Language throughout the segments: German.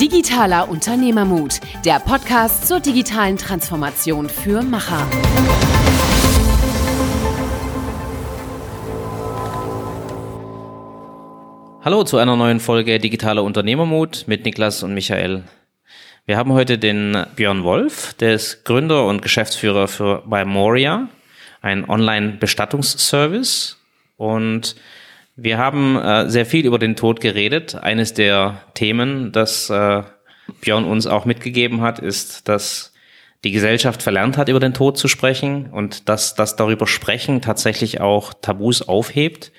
Digitaler Unternehmermut, der Podcast zur digitalen Transformation für Macher. Hallo zu einer neuen Folge Digitaler Unternehmermut mit Niklas und Michael. Wir haben heute den Björn Wolf, der ist Gründer und Geschäftsführer für Memoria, ein Online-Bestattungsservice. Und wir haben äh, sehr viel über den Tod geredet. Eines der Themen, das äh, Björn uns auch mitgegeben hat, ist, dass die Gesellschaft verlernt hat, über den Tod zu sprechen und dass das darüber sprechen tatsächlich auch Tabus aufhebt.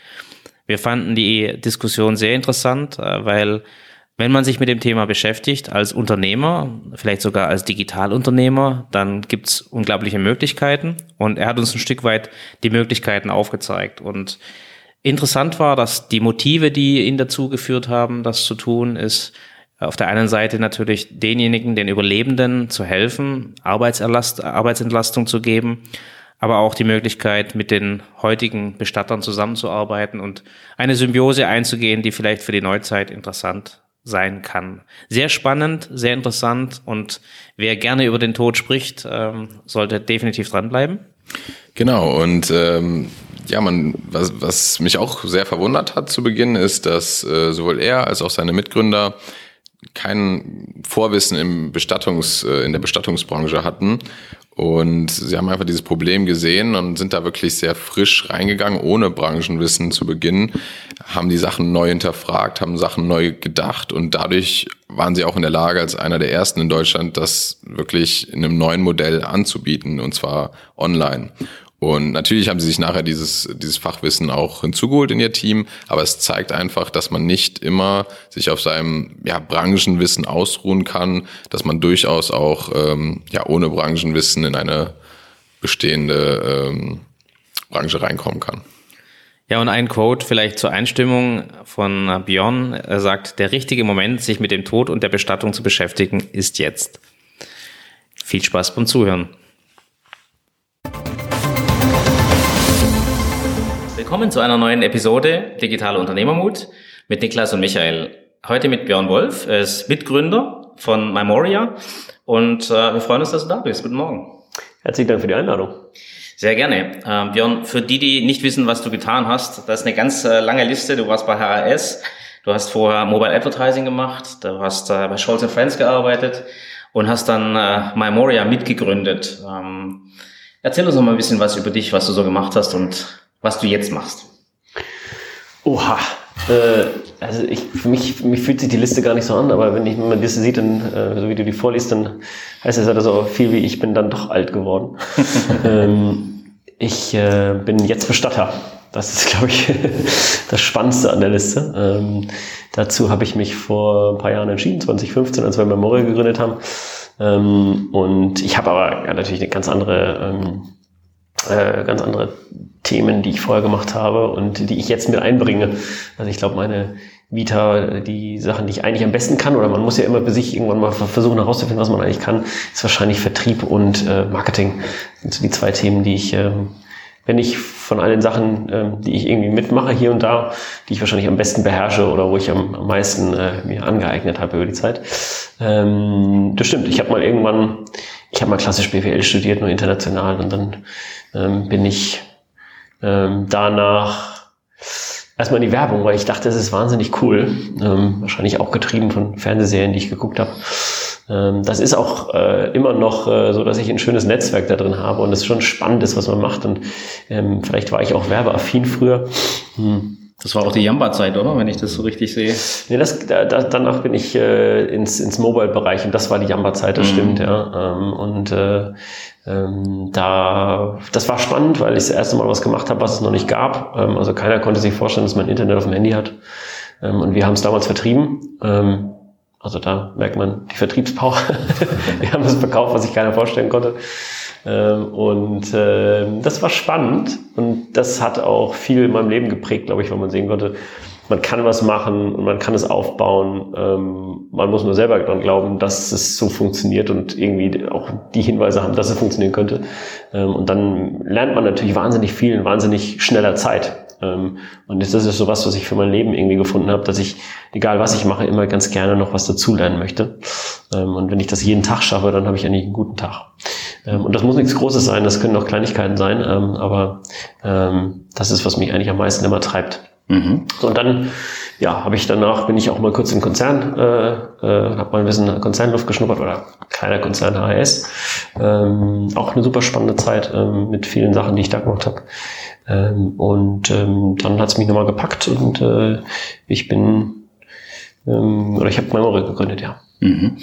Wir fanden die Diskussion sehr interessant, äh, weil wenn man sich mit dem Thema beschäftigt als Unternehmer, vielleicht sogar als Digitalunternehmer, dann gibt's unglaubliche Möglichkeiten und er hat uns ein Stück weit die Möglichkeiten aufgezeigt und Interessant war, dass die Motive, die ihn dazu geführt haben, das zu tun, ist auf der einen Seite natürlich denjenigen, den Überlebenden zu helfen, Arbeitsentlastung zu geben, aber auch die Möglichkeit, mit den heutigen Bestattern zusammenzuarbeiten und eine Symbiose einzugehen, die vielleicht für die Neuzeit interessant sein kann. Sehr spannend, sehr interessant und wer gerne über den Tod spricht, ähm, sollte definitiv dranbleiben. Genau, und ähm, ja, man, was, was mich auch sehr verwundert hat zu Beginn, ist, dass äh, sowohl er als auch seine Mitgründer kein Vorwissen im Bestattungs, äh, in der Bestattungsbranche hatten. Und sie haben einfach dieses Problem gesehen und sind da wirklich sehr frisch reingegangen, ohne Branchenwissen zu beginnen, haben die Sachen neu hinterfragt, haben Sachen neu gedacht und dadurch waren sie auch in der Lage, als einer der ersten in Deutschland, das wirklich in einem neuen Modell anzubieten, und zwar online. Und natürlich haben sie sich nachher dieses, dieses Fachwissen auch hinzugeholt in ihr Team, aber es zeigt einfach, dass man nicht immer sich auf seinem ja, Branchenwissen ausruhen kann, dass man durchaus auch ähm, ja, ohne Branchenwissen in eine bestehende ähm, Branche reinkommen kann. Ja, und ein Quote vielleicht zur Einstimmung von Björn. Er sagt, der richtige Moment, sich mit dem Tod und der Bestattung zu beschäftigen, ist jetzt. Viel Spaß beim Zuhören. Willkommen zu einer neuen Episode Digitale Unternehmermut mit Niklas und Michael. Heute mit Björn Wolf, er ist Mitgründer von Memoria und äh, wir freuen uns, dass du da bist. Guten Morgen. Herzlichen Dank für die Einladung. Sehr gerne. Ähm, Björn, für die, die nicht wissen, was du getan hast, das ist eine ganz äh, lange Liste. Du warst bei HRS, du hast vorher Mobile Advertising gemacht, du hast äh, bei Scholz Friends gearbeitet und hast dann äh, Memoria mitgegründet. Ähm, erzähl uns noch mal ein bisschen was über dich, was du so gemacht hast und was du jetzt machst. Oha. Äh, also ich, für mich, für mich fühlt sich die Liste gar nicht so an, aber wenn ich meine Liste sieht, dann, äh, so wie du die vorliest, dann heißt es halt so viel wie ich bin dann doch alt geworden. ähm, ich äh, bin jetzt Bestatter. Das ist, glaube ich, das Spannendste an der Liste. Ähm, dazu habe ich mich vor ein paar Jahren entschieden, 2015, als wir Memorial gegründet haben. Ähm, und ich habe aber ja, natürlich eine ganz andere ähm, äh, ganz andere Themen, die ich vorher gemacht habe und die ich jetzt mit einbringe. Also ich glaube, meine Vita, die Sachen, die ich eigentlich am besten kann, oder man muss ja immer für sich irgendwann mal versuchen herauszufinden, was man eigentlich kann, ist wahrscheinlich Vertrieb und äh, Marketing. Das sind so die zwei Themen, die ich, ähm, wenn ich von allen Sachen, ähm, die ich irgendwie mitmache hier und da, die ich wahrscheinlich am besten beherrsche oder wo ich am, am meisten äh, mir angeeignet habe über die Zeit. Ähm, das stimmt. Ich habe mal irgendwann, ich habe mal klassisch BWL studiert, nur international und dann ähm, bin ich ähm, danach erstmal in die Werbung, weil ich dachte, es ist wahnsinnig cool. Ähm, wahrscheinlich auch getrieben von Fernsehserien, die ich geguckt habe. Ähm, das ist auch äh, immer noch äh, so, dass ich ein schönes Netzwerk da drin habe und es schon spannend ist, was man macht. Und ähm, vielleicht war ich auch werbeaffin früher. Hm. Das war auch die Jamba-Zeit, oder? Wenn ich das so richtig sehe. Nee, das, da, danach bin ich äh, ins, ins Mobile-Bereich und das war die Jamba-Zeit, das mhm. stimmt, ja. Ähm, und äh, ähm, da, das war spannend, weil ich das erste Mal was gemacht habe, was es noch nicht gab. Ähm, also keiner konnte sich vorstellen, dass man Internet auf dem Handy hat. Ähm, und wir haben es damals vertrieben. Ähm, also da merkt man die Vertriebspower. wir haben es verkauft, was sich keiner vorstellen konnte. Ähm, und äh, das war spannend und das hat auch viel in meinem Leben geprägt, glaube ich, weil man sehen konnte, man kann was machen und man kann es aufbauen. Ähm, man muss nur selber dran glauben, dass es so funktioniert und irgendwie auch die Hinweise haben, dass es funktionieren könnte. Ähm, und dann lernt man natürlich wahnsinnig viel in wahnsinnig schneller Zeit. Und das ist so was, was ich für mein Leben irgendwie gefunden habe, dass ich, egal was ich mache, immer ganz gerne noch was dazulernen möchte. Und wenn ich das jeden Tag schaffe, dann habe ich eigentlich einen guten Tag. Ähm, und das muss nichts Großes sein, das können auch Kleinigkeiten sein, ähm, aber ähm, das ist, was mich eigentlich am meisten immer treibt. Mhm. So, und dann ja, habe ich danach, bin ich auch mal kurz im Konzern, äh, äh, habe mal ein bisschen Konzernluft geschnuppert oder kleiner Konzern HRS. Ähm, auch eine super spannende Zeit ähm, mit vielen Sachen, die ich da gemacht habe. Ähm, und ähm, dann hat es mich nochmal gepackt und äh, ich bin, ähm, oder ich habe Memory gegründet, ja. Mhm.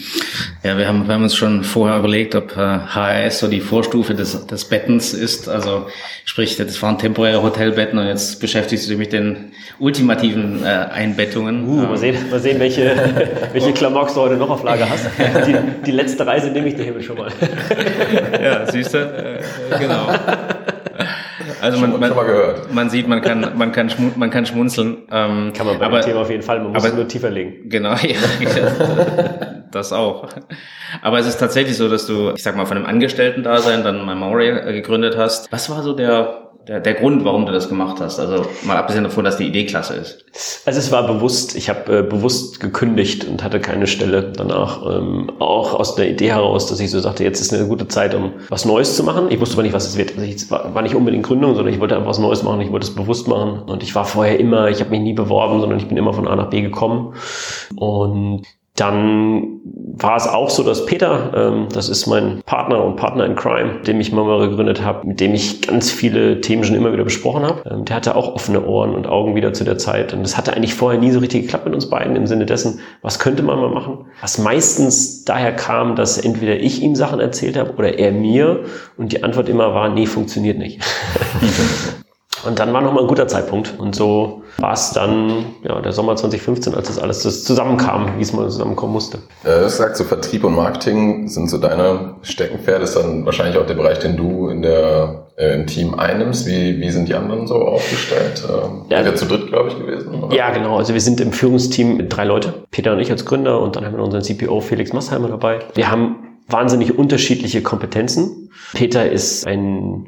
Ja, wir haben, wir haben uns schon vorher überlegt, ob äh, HRS so die Vorstufe des, des Bettens ist. Also sprich, das waren temporäre Hotelbetten und jetzt beschäftigst du dich mit den ultimativen äh, Einbettungen. Uh, mal sehen, mal sehen welche, welche Klamocks du heute noch auf Lager hast. Die, die letzte Reise nehme ich dir hier schon mal. ja, siehst du? Äh, genau. Also man, man, man, sieht, man kann, man kann, schmun man kann schmunzeln. Ähm, kann man bei aber, dem Thema auf jeden Fall, man muss aber, es nur tiefer legen. Genau, ja, das auch. Aber es ist tatsächlich so, dass du, ich sag mal, von einem Angestellten-Dasein dann Memorial gegründet hast. Was war so der der, der Grund, warum du das gemacht hast? Also mal abgesehen davon, dass die Idee klasse ist. Also es war bewusst, ich habe äh, bewusst gekündigt und hatte keine Stelle danach. Ähm, auch aus der Idee heraus, dass ich so sagte, jetzt ist eine gute Zeit, um was Neues zu machen. Ich wusste aber nicht, was es wird. Also ich war, war nicht unbedingt Gründung, sondern ich wollte einfach was Neues machen. Ich wollte es bewusst machen. Und ich war vorher immer, ich habe mich nie beworben, sondern ich bin immer von A nach B gekommen. Und dann war es auch so, dass Peter, ähm, das ist mein Partner und Partner in Crime, dem ich mal gegründet habe, mit dem ich ganz viele Themen schon immer wieder besprochen habe. Ähm, der hatte auch offene Ohren und Augen wieder zu der Zeit. Und das hatte eigentlich vorher nie so richtig geklappt mit uns beiden im Sinne dessen, was könnte man mal machen? Was meistens daher kam, dass entweder ich ihm Sachen erzählt habe oder er mir und die Antwort immer war, nee, funktioniert nicht. Und dann war nochmal ein guter Zeitpunkt. Und so war es dann ja, der Sommer 2015, als das alles zusammenkam, wie es mal zusammenkommen musste. Äh, du sagst so, Vertrieb und Marketing sind so deine Steckenpferde. Ist dann wahrscheinlich auch der Bereich, den du in der, äh, im Team einnimmst. Wie, wie sind die anderen so aufgestellt? Ähm, ja, ja zu dritt, glaube ich, gewesen. Oder? Ja, genau. Also wir sind im Führungsteam mit drei Leute. Peter und ich als Gründer und dann haben wir unseren CPO Felix Massheimer dabei. Wir haben wahnsinnig unterschiedliche Kompetenzen. Peter ist ein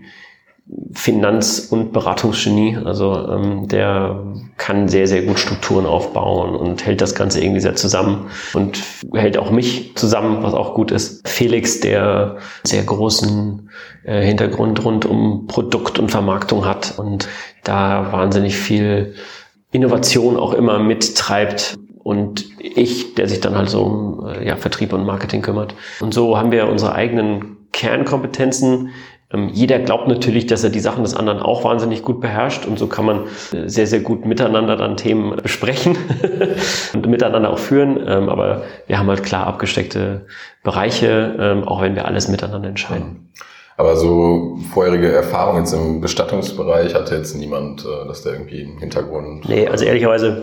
Finanz- und Beratungsgenie. Also ähm, der kann sehr, sehr gut Strukturen aufbauen und hält das Ganze irgendwie sehr zusammen und hält auch mich zusammen, was auch gut ist. Felix, der sehr großen äh, Hintergrund rund um Produkt und Vermarktung hat und da wahnsinnig viel Innovation auch immer mittreibt. Und ich, der sich dann halt so um äh, ja, Vertrieb und Marketing kümmert. Und so haben wir unsere eigenen Kernkompetenzen jeder glaubt natürlich, dass er die Sachen des anderen auch wahnsinnig gut beherrscht und so kann man äh, sehr, sehr gut miteinander dann Themen besprechen und miteinander auch führen. Ähm, aber wir haben halt klar abgesteckte Bereiche, ähm, auch wenn wir alles miteinander entscheiden. Aber so vorherige Erfahrungen jetzt im Bestattungsbereich hatte jetzt niemand, äh, dass der irgendwie einen Hintergrund. Nee, also ehrlicherweise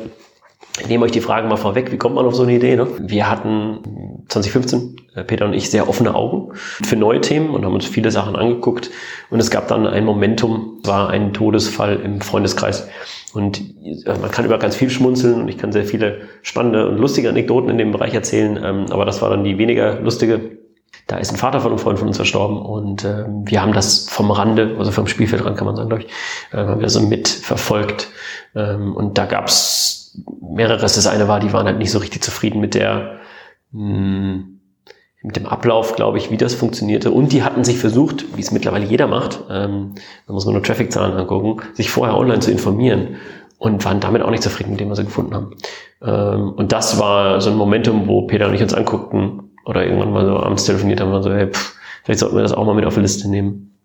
ich nehme euch die Fragen mal vorweg. Wie kommt man auf so eine Idee? Ne? Wir hatten 2015, äh, Peter und ich, sehr offene Augen für neue Themen und haben uns viele Sachen angeguckt. Und es gab dann ein Momentum, war ein Todesfall im Freundeskreis. Und äh, man kann über ganz viel schmunzeln und ich kann sehr viele spannende und lustige Anekdoten in dem Bereich erzählen. Ähm, aber das war dann die weniger lustige. Da ist ein Vater von einem Freund von uns verstorben und äh, wir haben das vom Rande, also vom Spielfeldrand kann man sagen, glaube ich, äh, haben wir so mitverfolgt. Ähm, und da gab's mehreres. Das eine war, die waren halt nicht so richtig zufrieden mit der, hm, mit dem Ablauf, glaube ich, wie das funktionierte. Und die hatten sich versucht, wie es mittlerweile jeder macht, ähm, da muss man nur Traffic-Zahlen angucken, sich vorher online zu informieren und waren damit auch nicht zufrieden mit dem, was sie gefunden haben. Ähm, und das war so ein Momentum, wo Peter und ich uns anguckten oder irgendwann mal so abends telefoniert haben, und so, hey, pff, vielleicht sollten wir das auch mal mit auf die Liste nehmen.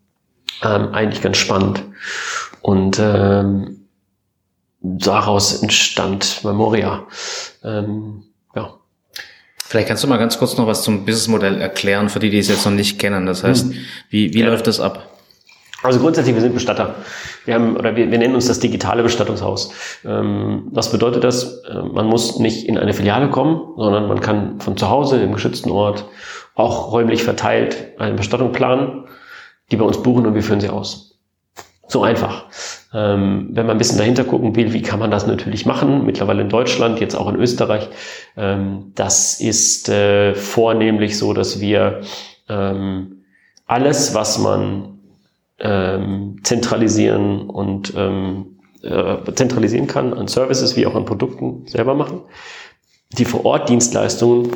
Ähm, eigentlich ganz spannend. Und ähm, daraus entstand Memoria. Ähm, ja. Vielleicht kannst du mal ganz kurz noch was zum Businessmodell erklären, für die, die es jetzt noch nicht kennen. Das heißt, hm. wie, wie ja. läuft das ab? Also grundsätzlich, wir sind Bestatter. Wir haben, oder wir, wir nennen uns das digitale Bestattungshaus. Ähm, was bedeutet das? Äh, man muss nicht in eine Filiale kommen, sondern man kann von zu Hause im geschützten Ort auch räumlich verteilt eine Bestattung planen, die bei uns buchen und wir führen sie aus. So einfach. Ähm, wenn man ein bisschen dahinter gucken will, wie kann man das natürlich machen, mittlerweile in Deutschland, jetzt auch in Österreich, ähm, das ist äh, vornehmlich so, dass wir ähm, alles, was man ähm, zentralisieren und ähm, äh, zentralisieren kann, an Services wie auch an Produkten selber machen. Die Vor-Ort-Dienstleistungen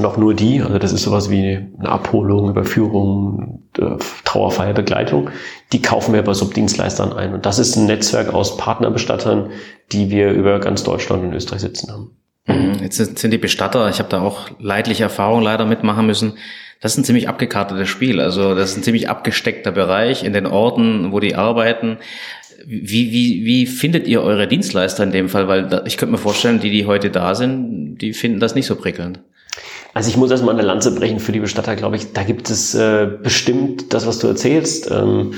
noch nur die, also das ist sowas wie eine Abholung, Überführung, äh, Trauerfeier, Begleitung, die kaufen wir bei Subdienstleistern ein. Und das ist ein Netzwerk aus Partnerbestattern, die wir über ganz Deutschland und Österreich sitzen haben. Mhm. Jetzt sind die Bestatter, ich habe da auch leidliche Erfahrungen leider mitmachen müssen. Das ist ein ziemlich abgekartetes Spiel. Also das ist ein ziemlich abgesteckter Bereich in den Orten, wo die arbeiten. Wie, wie, wie findet ihr eure Dienstleister in dem Fall? Weil da, ich könnte mir vorstellen, die, die heute da sind, die finden das nicht so prickelnd. Also ich muss erstmal eine Lanze brechen für die Bestatter, glaube ich. Da gibt es äh, bestimmt das, was du erzählst. Ähm,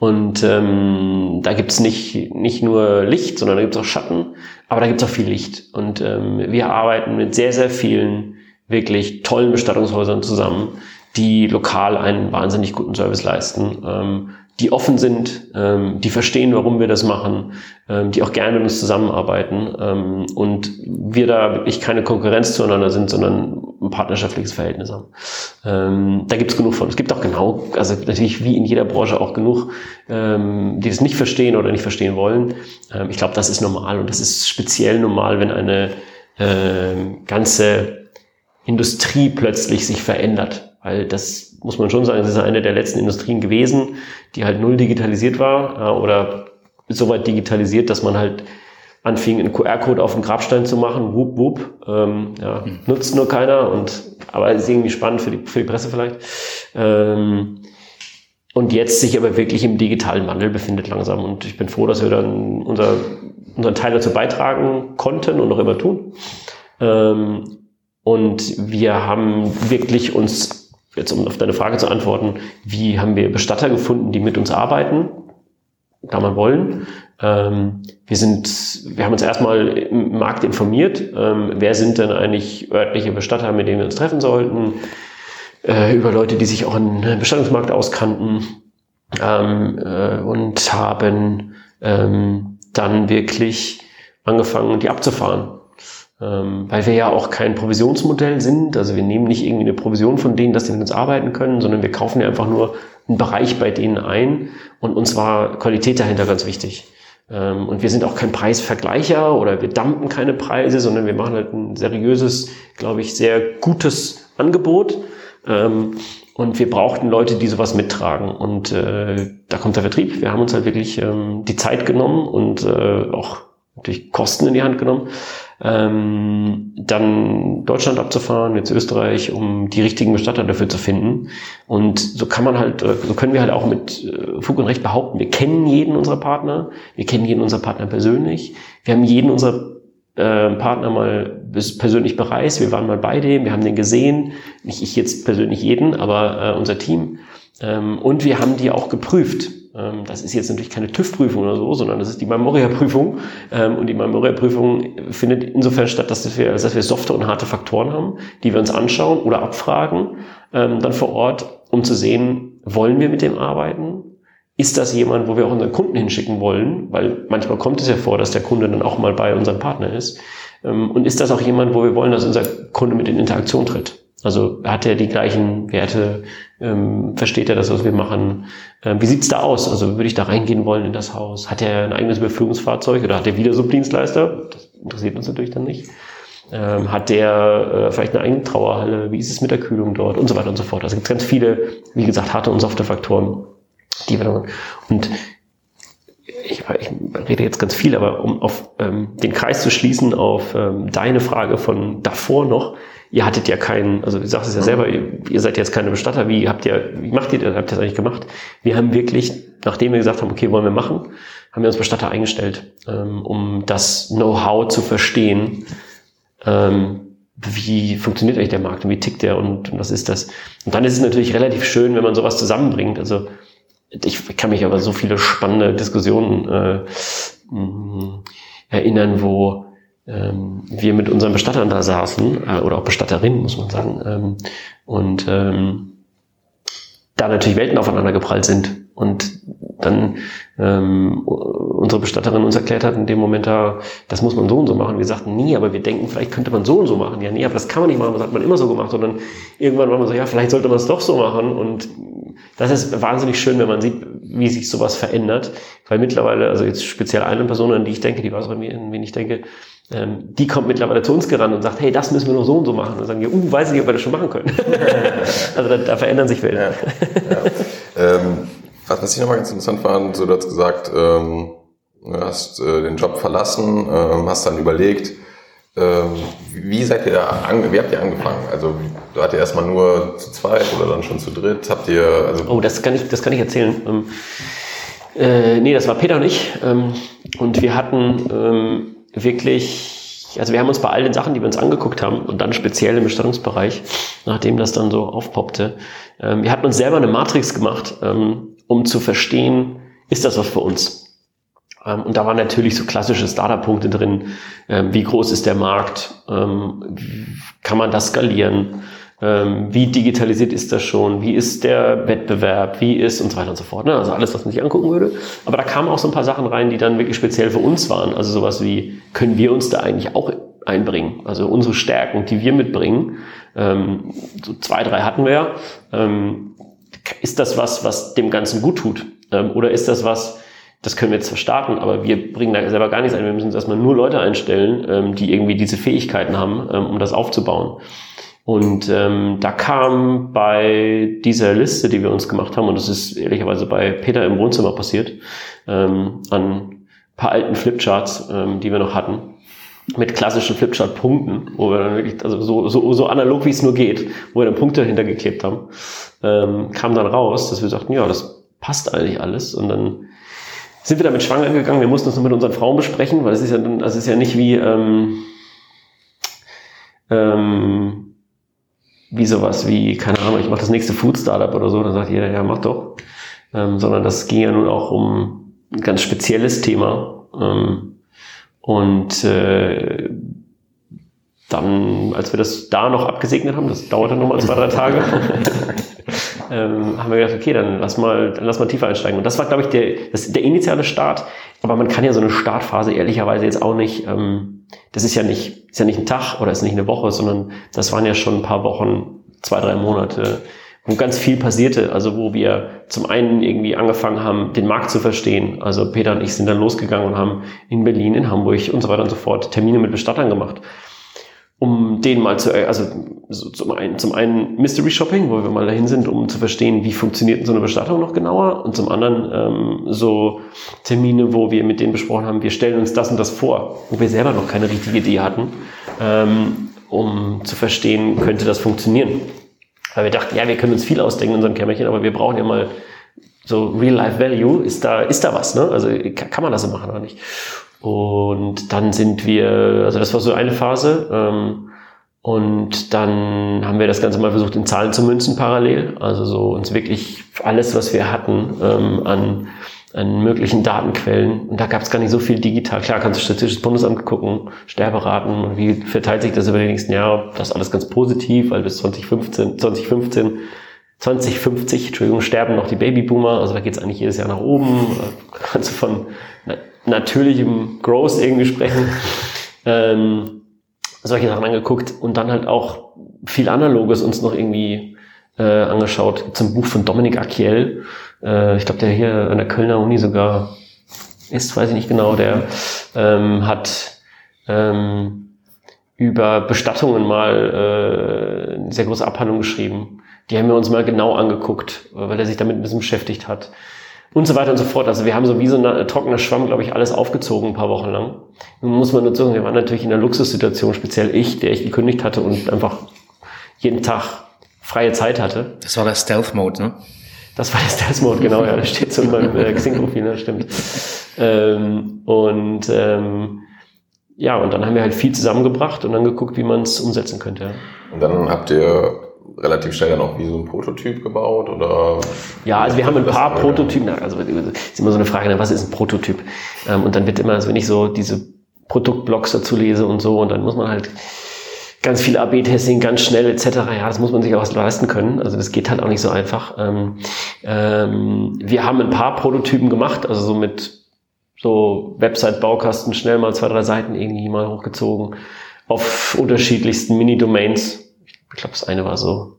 und ähm, da gibt es nicht, nicht nur Licht, sondern da gibt es auch Schatten, aber da gibt es auch viel Licht. Und ähm, wir arbeiten mit sehr, sehr vielen wirklich tollen Bestattungshäusern zusammen, die lokal einen wahnsinnig guten Service leisten. Ähm, die offen sind, ähm, die verstehen, warum wir das machen, ähm, die auch gerne mit uns zusammenarbeiten ähm, und wir da wirklich keine Konkurrenz zueinander sind, sondern ein partnerschaftliches Verhältnis haben. Ähm, da gibt es genug von. Es gibt auch genau, also natürlich wie in jeder Branche auch genug, ähm, die es nicht verstehen oder nicht verstehen wollen. Ähm, ich glaube, das ist normal und das ist speziell normal, wenn eine äh, ganze Industrie plötzlich sich verändert. Weil das muss man schon sagen, das ist eine der letzten Industrien gewesen, die halt null digitalisiert war oder soweit digitalisiert, dass man halt anfing, einen QR-Code auf den Grabstein zu machen, wup, wup, ähm, ja, mhm. nutzt nur keiner und, aber ist irgendwie spannend für die, für die Presse vielleicht. Ähm, und jetzt sich aber wirklich im digitalen Wandel befindet langsam und ich bin froh, dass wir dann unser, unseren Teil dazu beitragen konnten und noch immer tun. Ähm, und wir haben wirklich uns jetzt um auf deine Frage zu antworten, wie haben wir Bestatter gefunden, die mit uns arbeiten, da mal wollen. Ähm, wir sind, wir haben uns erstmal im Markt informiert, ähm, wer sind denn eigentlich örtliche Bestatter, mit denen wir uns treffen sollten, äh, über Leute, die sich auch im Bestattungsmarkt auskannten. Ähm, äh, und haben ähm, dann wirklich angefangen, die abzufahren weil wir ja auch kein Provisionsmodell sind. Also wir nehmen nicht irgendwie eine Provision von denen, dass sie mit uns arbeiten können, sondern wir kaufen ja einfach nur einen Bereich bei denen ein und uns war Qualität dahinter ganz wichtig. Ähm, und wir sind auch kein Preisvergleicher oder wir dumpen keine Preise, sondern wir machen halt ein seriöses, glaube ich, sehr gutes Angebot. Ähm, und wir brauchten Leute, die sowas mittragen. Und äh, da kommt der Vertrieb. Wir haben uns halt wirklich ähm, die Zeit genommen und äh, auch natürlich Kosten in die Hand genommen, ähm, dann Deutschland abzufahren, jetzt Österreich, um die richtigen Bestatter dafür zu finden. Und so kann man halt, äh, so können wir halt auch mit äh, Fug und Recht behaupten, wir kennen jeden unserer Partner, wir kennen jeden unserer Partner persönlich, wir haben jeden unserer äh, Partner mal persönlich bereist, wir waren mal bei dem, wir haben den gesehen, nicht ich jetzt persönlich jeden, aber unser Team. Ähm, und wir haben die auch geprüft. Ähm, das ist jetzt natürlich keine TÜV-Prüfung oder so, sondern das ist die Memoria-Prüfung. Ähm, und die Memoria-Prüfung findet insofern statt, dass wir, dass wir softe und harte Faktoren haben, die wir uns anschauen oder abfragen, dann vor Ort, um zu sehen, wollen wir mit dem arbeiten? Ist das jemand, wo wir auch unseren Kunden hinschicken wollen? Weil manchmal kommt es ja vor, dass der Kunde dann auch mal bei unserem Partner ist. Und ist das auch jemand, wo wir wollen, dass unser Kunde mit in Interaktion tritt? Also hat er die gleichen Werte, ähm, versteht er das, was wir machen? Ähm, wie sieht's da aus? Also würde ich da reingehen wollen in das Haus? Hat er ein eigenes Überführungsfahrzeug oder hat er wieder Subdienstleister? Das interessiert uns natürlich dann nicht. Ähm, hat der äh, vielleicht eine eigene Trauerhalle? Wie ist es mit der Kühlung dort? Und so weiter und so fort. Also gibt ganz viele, wie gesagt, harte und softe Faktoren, die wir dann, und ich, ich rede jetzt ganz viel, aber um auf ähm, den Kreis zu schließen auf ähm, deine Frage von davor noch, ihr hattet ja keinen, also du sagst es ja selber, ihr, ihr seid jetzt keine Bestatter, wie habt ihr, wie macht ihr das, habt ihr das eigentlich gemacht? Wir haben wirklich, nachdem wir gesagt haben, okay, wollen wir machen, haben wir uns Bestatter eingestellt, ähm, um das Know-how zu verstehen, ähm, wie funktioniert eigentlich der Markt und wie tickt der und, und was ist das? Und dann ist es natürlich relativ schön, wenn man sowas zusammenbringt. Also ich kann mich aber so viele spannende Diskussionen äh, erinnern, wo ähm, wir mit unseren Bestattern da saßen, äh, oder auch Bestatterinnen, muss man sagen, ähm, und ähm, da natürlich Welten aufeinander geprallt sind. Und dann ähm, unsere Bestatterin uns erklärt hat in dem Moment da, das muss man so und so machen. Wir sagten, nie, aber wir denken, vielleicht könnte man so und so machen. Ja, nee, aber das kann man nicht machen, das hat man immer so gemacht. Sondern irgendwann war man so, ja, vielleicht sollte man es doch so machen. Und das ist wahnsinnig schön, wenn man sieht, wie sich sowas verändert. Weil mittlerweile, also jetzt speziell eine Person, an die ich denke, die weiß mir, an wen ich denke, ähm, die kommt mittlerweile zu uns gerannt und sagt, hey, das müssen wir noch so und so machen. Und dann sagen wir, uh, weiß ich nicht, ob wir das schon machen können. also da, da, verändern sich Welten. Ja, ja. ähm, was, ich nochmal ganz interessant fand, so du hast gesagt, ähm, du hast äh, den Job verlassen, ähm, hast dann überlegt, ähm, wie seid ihr da, wie habt ihr angefangen? Also, du hattet erstmal nur zu zweit oder dann schon zu dritt? Habt ihr, also. Oh, das kann ich, das kann ich erzählen. Ähm, äh, nee, das war Peter und ich. Ähm, und wir hatten ähm, wirklich, also wir haben uns bei all den Sachen, die wir uns angeguckt haben, und dann speziell im Bestattungsbereich, nachdem das dann so aufpoppte, ähm, wir hatten uns selber eine Matrix gemacht, ähm, um zu verstehen, ist das was für uns? Ähm, und da waren natürlich so klassische Startup-Punkte drin. Ähm, wie groß ist der Markt? Ähm, kann man das skalieren? Wie digitalisiert ist das schon? Wie ist der Wettbewerb? Wie ist und so weiter und so fort. Ne? Also alles, was man sich angucken würde. Aber da kamen auch so ein paar Sachen rein, die dann wirklich speziell für uns waren. Also sowas wie, können wir uns da eigentlich auch einbringen? Also unsere Stärken, die wir mitbringen. So zwei, drei hatten wir. Ist das was, was dem Ganzen gut tut? Oder ist das was, das können wir jetzt zwar starten, aber wir bringen da selber gar nichts ein. Wir müssen erstmal nur Leute einstellen, ähm, die irgendwie diese Fähigkeiten haben, ähm, um das aufzubauen. Und ähm, da kam bei dieser Liste, die wir uns gemacht haben, und das ist ehrlicherweise bei Peter im Wohnzimmer passiert, ähm, an paar alten Flipcharts, ähm, die wir noch hatten, mit klassischen Flipchart-Punkten, wo wir dann wirklich, also so, so, so analog wie es nur geht, wo wir dann Punkte dahinter geklebt haben, ähm, kam dann raus, dass wir sagten, ja, das passt eigentlich alles. Und dann sind wir damit schwanger gegangen. Wir mussten das nur mit unseren Frauen besprechen, weil es ist ja, das ist ja nicht wie, ähm, ähm, wie sowas wie, keine Ahnung, ich mache das nächste Food Startup oder so, dann sagt jeder, ja, mach doch. Ähm, sondern das ging ja nun auch um ein ganz spezielles Thema. Ähm, und äh, dann, als wir das da noch abgesegnet haben, das dauerte noch mal zwei, drei Tage, ähm, haben wir gedacht, okay, dann lass mal, dann lass mal tiefer einsteigen. Und das war, glaube ich, der, das, der initiale Start. Aber man kann ja so eine Startphase ehrlicherweise jetzt auch nicht, ähm, das ist ja nicht, ist ja nicht ein Tag oder ist nicht eine Woche, sondern das waren ja schon ein paar Wochen, zwei, drei Monate, wo ganz viel passierte. Also wo wir zum einen irgendwie angefangen haben, den Markt zu verstehen. Also Peter und ich sind dann losgegangen und haben in Berlin, in Hamburg und so weiter und so fort Termine mit Bestattern gemacht um den mal zu, also so zum einen, zum einen Mystery Shopping, wo wir mal dahin sind, um zu verstehen, wie funktioniert so eine Bestattung noch genauer, und zum anderen ähm, so Termine, wo wir mit denen besprochen haben, wir stellen uns das und das vor, wo wir selber noch keine richtige Idee hatten, ähm, um zu verstehen, könnte das funktionieren. Weil wir dachten, ja, wir können uns viel ausdenken in unserem Kämmerchen, aber wir brauchen ja mal so Real-Life-Value, ist da, ist da was, ne? Also kann man das so machen oder nicht? Und dann sind wir, also das war so eine Phase. Ähm, und dann haben wir das Ganze mal versucht, in Zahlen zu münzen parallel. Also so uns wirklich alles, was wir hatten ähm, an, an möglichen Datenquellen. Und da gab es gar nicht so viel digital. Klar, kannst du Statistisches Bundesamt gucken, Sterberaten und wie verteilt sich das über die nächsten Jahre. Das ist alles ganz positiv, weil bis 2015, 2015 2050, Entschuldigung, sterben noch die Babyboomer, also da geht es eigentlich jedes Jahr nach oben. Kannst du von natürlichem Growth irgendwie sprechen. Ähm, solche Sachen angeguckt und dann halt auch viel Analoges uns noch irgendwie äh, angeschaut. Zum Buch von Dominik Akiel, äh, ich glaube, der hier an der Kölner Uni sogar ist, weiß ich nicht genau, der ähm, hat ähm, über Bestattungen mal äh, eine sehr große Abhandlung geschrieben. Die haben wir uns mal genau angeguckt, weil er sich damit ein bisschen beschäftigt hat und so weiter und so fort. Also wir haben so wie so ein äh, trockener Schwamm, glaube ich, alles aufgezogen ein paar Wochen lang. Nun muss man dazu sagen, wir waren natürlich in einer Luxussituation, speziell ich, der ich gekündigt hatte und einfach jeden Tag freie Zeit hatte. Das war der Stealth-Mode, ne? Das war der Stealth-Mode, genau, ja, das steht so in meinem äh, Xing-Profil, ne, stimmt. Ähm, und ähm, ja, und dann haben wir halt viel zusammengebracht und dann geguckt, wie man es umsetzen könnte. Ja. Und dann habt ihr relativ schnell dann auch wie so ein Prototyp gebaut oder? Ja, also wir haben ein paar Prototypen, also ist immer so eine Frage, was ist ein Prototyp? Ähm, und dann wird immer, also wenn ich so diese Produktblocks dazu lese und so, und dann muss man halt ganz viel AB-Testing, ganz schnell etc. Ja, das muss man sich auch leisten können. Also das geht halt auch nicht so einfach. Ähm, ähm, wir haben ein paar Prototypen gemacht, also so mit so Website-Baukasten schnell mal zwei, drei Seiten irgendwie mal hochgezogen auf unterschiedlichsten Mini-Domains ich glaube, das eine war so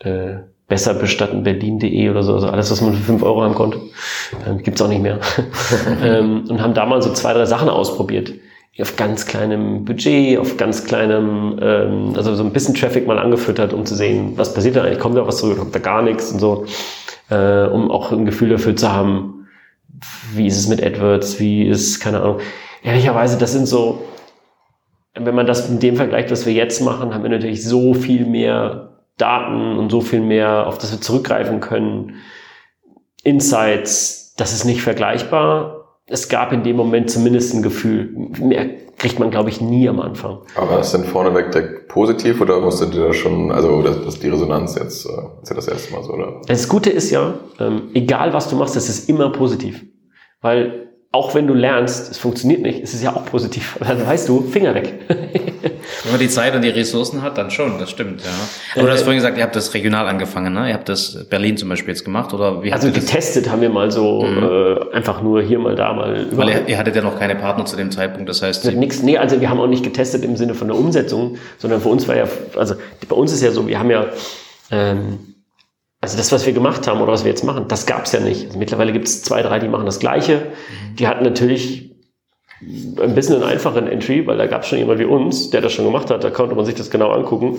äh, besser bestatten Berlin.de oder so, also alles, was man für fünf Euro haben konnte, ähm, gibt's auch nicht mehr. ähm, und haben da mal so zwei, drei Sachen ausprobiert. Auf ganz kleinem Budget, auf ganz kleinem, ähm, also so ein bisschen Traffic mal angefüttert, um zu sehen, was passiert da eigentlich, kommt da was zurück, kommt da gar nichts und so, äh, um auch ein Gefühl dafür zu haben, wie ist es mit AdWords, wie ist, keine Ahnung. Ehrlicherweise, das sind so, wenn man das mit dem vergleicht, was wir jetzt machen, haben wir natürlich so viel mehr Daten und so viel mehr, auf das wir zurückgreifen können. Insights, das ist nicht vergleichbar. Es gab in dem Moment zumindest ein Gefühl. Mehr kriegt man, glaube ich, nie am Anfang. Aber ist denn vorneweg direkt positiv oder musstet ihr da schon, also das, das die Resonanz jetzt, äh, ist ja das erste Mal so, oder? Das Gute ist ja, ähm, egal was du machst, es ist immer positiv. Weil auch wenn du lernst, es funktioniert nicht, ist es ja auch positiv. Dann weißt du, Finger weg. wenn man die Zeit und die Ressourcen hat, dann schon, das stimmt, ja. Aber du hast vorhin gesagt, ihr habt das regional angefangen, ne? Ihr habt das Berlin zum Beispiel jetzt gemacht, oder wie Also getestet haben wir mal so, mhm. äh, einfach nur hier mal da mal. Weil ihr, ihr, hattet ja noch keine Partner zu dem Zeitpunkt, das heißt. Nix, nee, also wir haben auch nicht getestet im Sinne von der Umsetzung, sondern für uns war ja, also bei uns ist ja so, wir haben ja, ähm, also das, was wir gemacht haben oder was wir jetzt machen, das gab es ja nicht. Also mittlerweile gibt es zwei, drei, die machen das Gleiche. Die hatten natürlich ein bisschen einen einfachen Entry, weil da gab es schon jemand wie uns, der das schon gemacht hat. Da konnte man sich das genau angucken.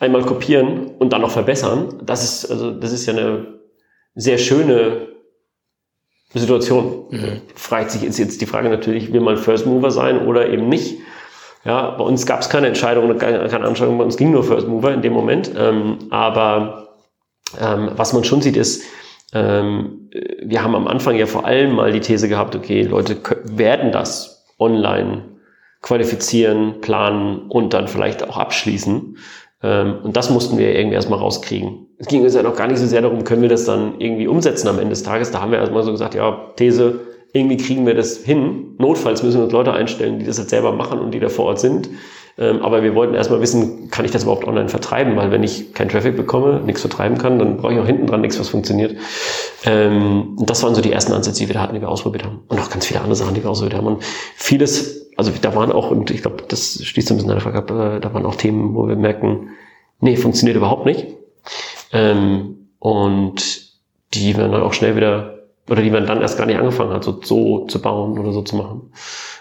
Einmal kopieren und dann noch verbessern. Das ist, also, das ist ja eine sehr schöne Situation. Mhm. Fragt sich ist jetzt die Frage natürlich, will man First Mover sein oder eben nicht? Ja, bei uns gab es keine Entscheidung, keine, keine Anschauung, bei uns ging nur First Mover in dem Moment. Ähm, aber ähm, was man schon sieht, ist, ähm, wir haben am Anfang ja vor allem mal die These gehabt, okay, Leute werden das online qualifizieren, planen und dann vielleicht auch abschließen. Ähm, und das mussten wir irgendwie erstmal rauskriegen. Es ging uns ja noch gar nicht so sehr darum, können wir das dann irgendwie umsetzen am Ende des Tages. Da haben wir erstmal so gesagt, ja, These, irgendwie kriegen wir das hin. Notfalls müssen wir uns Leute einstellen, die das jetzt selber machen und die da vor Ort sind. Ähm, aber wir wollten erstmal wissen, kann ich das überhaupt online vertreiben? Weil wenn ich keinen Traffic bekomme, nichts vertreiben kann, dann brauche ich auch hinten dran nichts, was funktioniert. Ähm, und das waren so die ersten Ansätze, die wir da hatten, die wir ausprobiert haben. Und auch ganz viele andere Sachen, die wir ausprobiert haben. Und vieles, also da waren auch, und ich glaube, das schließt so ein bisschen an der Frage ab, äh, da waren auch Themen, wo wir merken, nee, funktioniert überhaupt nicht. Ähm, und die wir dann auch schnell wieder, oder die man dann erst gar nicht angefangen hat, so, so zu bauen oder so zu machen.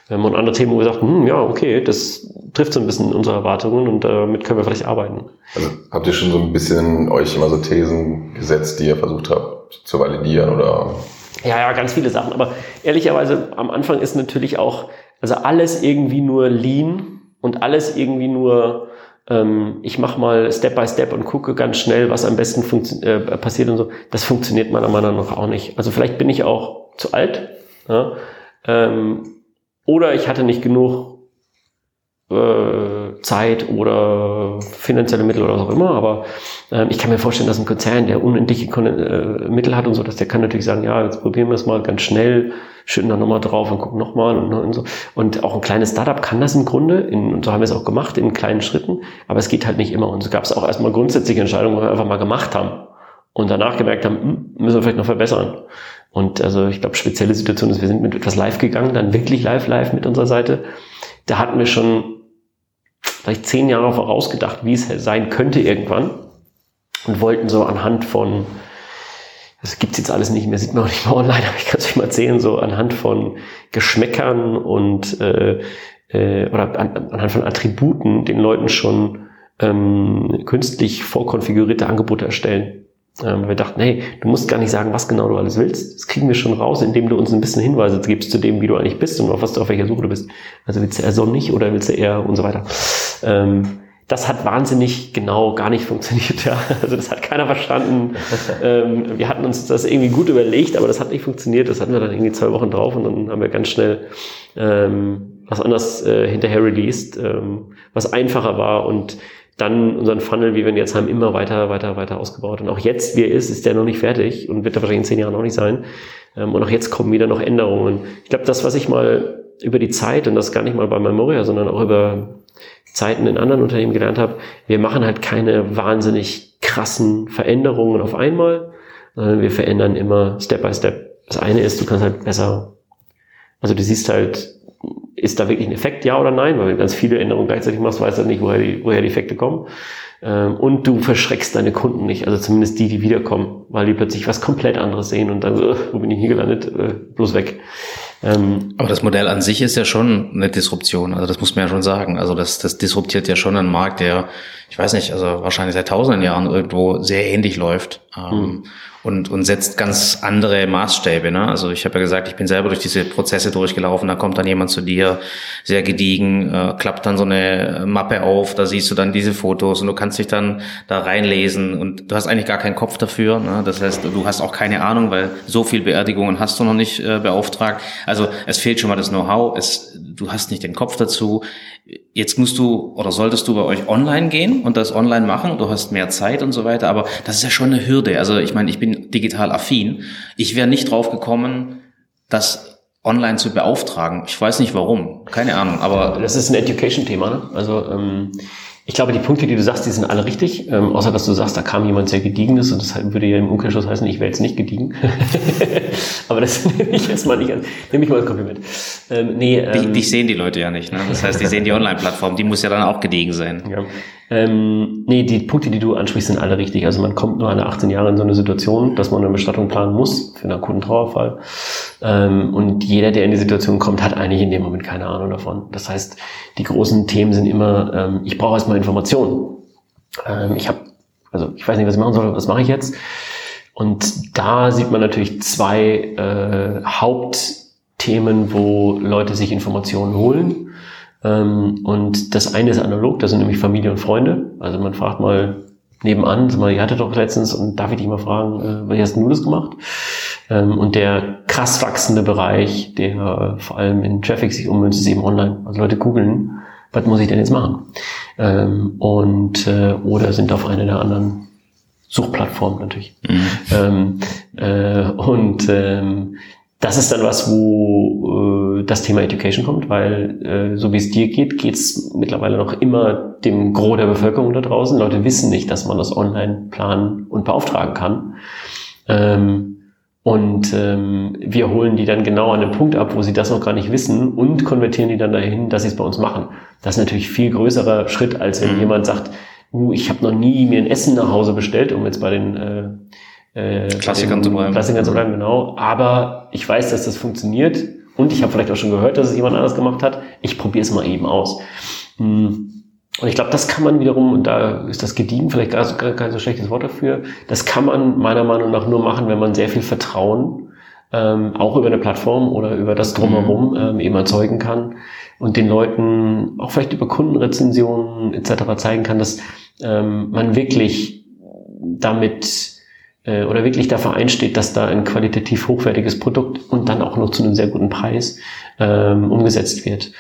Haben und andere Themen, wo wir sagten, hm, ja, okay, das trifft so ein bisschen unsere Erwartungen und damit können wir vielleicht arbeiten. Also habt ihr schon so ein bisschen euch immer so Thesen gesetzt, die ihr versucht habt zu validieren oder? Ja, ja, ganz viele Sachen. Aber ehrlicherweise am Anfang ist natürlich auch, also alles irgendwie nur lean und alles irgendwie nur, ähm, ich mache mal Step by Step und gucke ganz schnell, was am besten äh, passiert und so. Das funktioniert meiner Meinung nach auch nicht. Also vielleicht bin ich auch zu alt. Ja? Ähm, oder ich hatte nicht genug äh, Zeit oder finanzielle Mittel oder was auch immer. Aber ähm, ich kann mir vorstellen, dass ein Konzern, der unendliche Kon äh, Mittel hat und so, dass der kann natürlich sagen, ja, jetzt probieren wir es mal ganz schnell, schütten da nochmal drauf und gucken nochmal und, und so. Und auch ein kleines Startup kann das im Grunde, in, und so haben wir es auch gemacht, in kleinen Schritten, aber es geht halt nicht immer. Und so gab es auch erstmal grundsätzliche Entscheidungen, wo wir einfach mal gemacht haben und danach gemerkt haben, hm, müssen wir vielleicht noch verbessern. Und also ich glaube, spezielle Situation ist, wir sind mit etwas live gegangen, dann wirklich live, live mit unserer Seite. Da hatten wir schon vielleicht zehn Jahre vorausgedacht, wie es sein könnte irgendwann. Und wollten so anhand von, das gibt's jetzt alles nicht mehr, sieht man auch nicht mehr online, aber ich kann es euch mal erzählen, so anhand von Geschmäckern und äh, äh, oder an, anhand von Attributen den Leuten schon ähm, künstlich vorkonfigurierte Angebote erstellen. Ähm, wir dachten, hey, du musst gar nicht sagen, was genau du alles willst. Das kriegen wir schon raus, indem du uns ein bisschen Hinweise gibst zu dem, wie du eigentlich bist und auf was du auf welcher Suche du bist. Also willst du eher sonnig oder willst du eher und so weiter. Ähm, das hat wahnsinnig genau gar nicht funktioniert. Ja. Also das hat keiner verstanden. ähm, wir hatten uns das irgendwie gut überlegt, aber das hat nicht funktioniert. Das hatten wir dann irgendwie zwei Wochen drauf und dann haben wir ganz schnell ähm, was anderes äh, hinterher released, ähm, was einfacher war und dann unseren Funnel, wie wir ihn jetzt haben, immer weiter, weiter, weiter ausgebaut. Und auch jetzt, wie er ist, ist der noch nicht fertig und wird da wahrscheinlich in zehn Jahren noch nicht sein. Ähm, und auch jetzt kommen wieder noch Änderungen. Ich glaube, das, was ich mal über die Zeit, und das gar nicht mal bei Memoria, sondern auch über Zeiten in anderen Unternehmen gelernt habe, wir machen halt keine wahnsinnig krassen Veränderungen auf einmal, sondern wir verändern immer Step by Step. Das eine ist, du kannst halt besser, also du siehst halt ist da wirklich ein Effekt, ja oder nein? Weil wenn du ganz viele Änderungen gleichzeitig machst, weißt du nicht, woher die, woher die Effekte kommen. Ähm, und du verschreckst deine Kunden nicht, also zumindest die, die wiederkommen, weil die plötzlich was komplett anderes sehen und dann so, wo bin ich hier gelandet? Äh, bloß weg. Ähm, Aber das Modell an sich ist ja schon eine Disruption, also das muss man ja schon sagen. Also das, das disruptiert ja schon einen Markt, der, ich weiß nicht, also wahrscheinlich seit tausenden Jahren irgendwo sehr ähnlich läuft. Mhm und, und setzt ganz andere Maßstäbe. Ne? Also ich habe ja gesagt, ich bin selber durch diese Prozesse durchgelaufen, da kommt dann jemand zu dir, sehr gediegen, äh, klappt dann so eine Mappe auf, da siehst du dann diese Fotos und du kannst dich dann da reinlesen und du hast eigentlich gar keinen Kopf dafür. Ne? Das heißt, du hast auch keine Ahnung, weil so viel Beerdigungen hast du noch nicht äh, beauftragt. Also es fehlt schon mal das Know-how, du hast nicht den Kopf dazu. Jetzt musst du oder solltest du bei euch online gehen und das online machen. Du hast mehr Zeit und so weiter, aber das ist ja schon eine Hürde. Also ich meine, ich bin digital affin. Ich wäre nicht drauf gekommen, das online zu beauftragen. Ich weiß nicht warum, keine Ahnung. Aber das ist ein Education-Thema. Ne? Also ähm, ich glaube, die Punkte, die du sagst, die sind alle richtig, ähm, außer dass du sagst, da kam jemand sehr gediegenes und das würde ja im Umkehrschluss heißen, ich wäre jetzt nicht gediegen. Aber das nehme ich jetzt mal nicht an, nehme ich mal als Kompliment. Ähm, nee, ähm, dich, dich sehen die Leute ja nicht. Ne? Das heißt, die sehen die Online-Plattform, die muss ja dann auch gediegen sein. Ja. Ähm, nee, die Punkte, die du ansprichst, sind alle richtig. Also man kommt nur alle 18 Jahre in so eine Situation, dass man eine Bestattung planen muss für einen akuten Trauerfall. Ähm, und jeder, der in die Situation kommt, hat eigentlich in dem Moment keine Ahnung davon. Das heißt, die großen Themen sind immer, ähm, ich brauche erstmal Informationen. Ähm, ich habe, also ich weiß nicht, was ich machen soll, was mache ich jetzt? Und da sieht man natürlich zwei äh, Hauptthemen, wo Leute sich Informationen holen. Ähm, und das eine ist analog, das sind nämlich Familie und Freunde. Also man fragt mal nebenan, sag mal, ihr hattet doch letztens und darf ich dich mal fragen, äh, wie hast du das gemacht? Ähm, und der krass wachsende Bereich, der vor allem in Traffic sich ummünzt, ist eben online. Also Leute googeln, was muss ich denn jetzt machen? Ähm, und äh, oder sind auf einer der anderen Suchplattformen natürlich. Mhm. äh, und das ist dann was, wo äh, das Thema Education kommt, weil äh, so wie es dir geht, geht es mittlerweile noch immer dem Gros der Bevölkerung da draußen. Leute wissen nicht, dass man das online planen und beauftragen kann. Ähm, und ähm, wir holen die dann genau an den Punkt ab, wo sie das noch gar nicht wissen und konvertieren die dann dahin, dass sie es bei uns machen. Das ist natürlich viel größerer Schritt, als wenn mhm. jemand sagt, uh, ich habe noch nie mir ein Essen nach Hause bestellt, um jetzt bei den äh, äh, Klassikern zu bleiben. Klassikern zu bleiben, genau. Aber ich weiß, dass das funktioniert und ich habe vielleicht auch schon gehört, dass es jemand anders gemacht hat. Ich probiere es mal eben aus. Hm. Und ich glaube, das kann man wiederum, und da ist das gediegen vielleicht gar, gar kein so schlechtes Wort dafür, das kann man meiner Meinung nach nur machen, wenn man sehr viel Vertrauen ähm, auch über eine Plattform oder über das Drumherum mhm. ähm, eben erzeugen kann und den Leuten auch vielleicht über Kundenrezensionen etc. zeigen kann, dass ähm, man wirklich damit äh, oder wirklich dafür einsteht, dass da ein qualitativ hochwertiges Produkt und dann auch noch zu einem sehr guten Preis ähm, umgesetzt wird.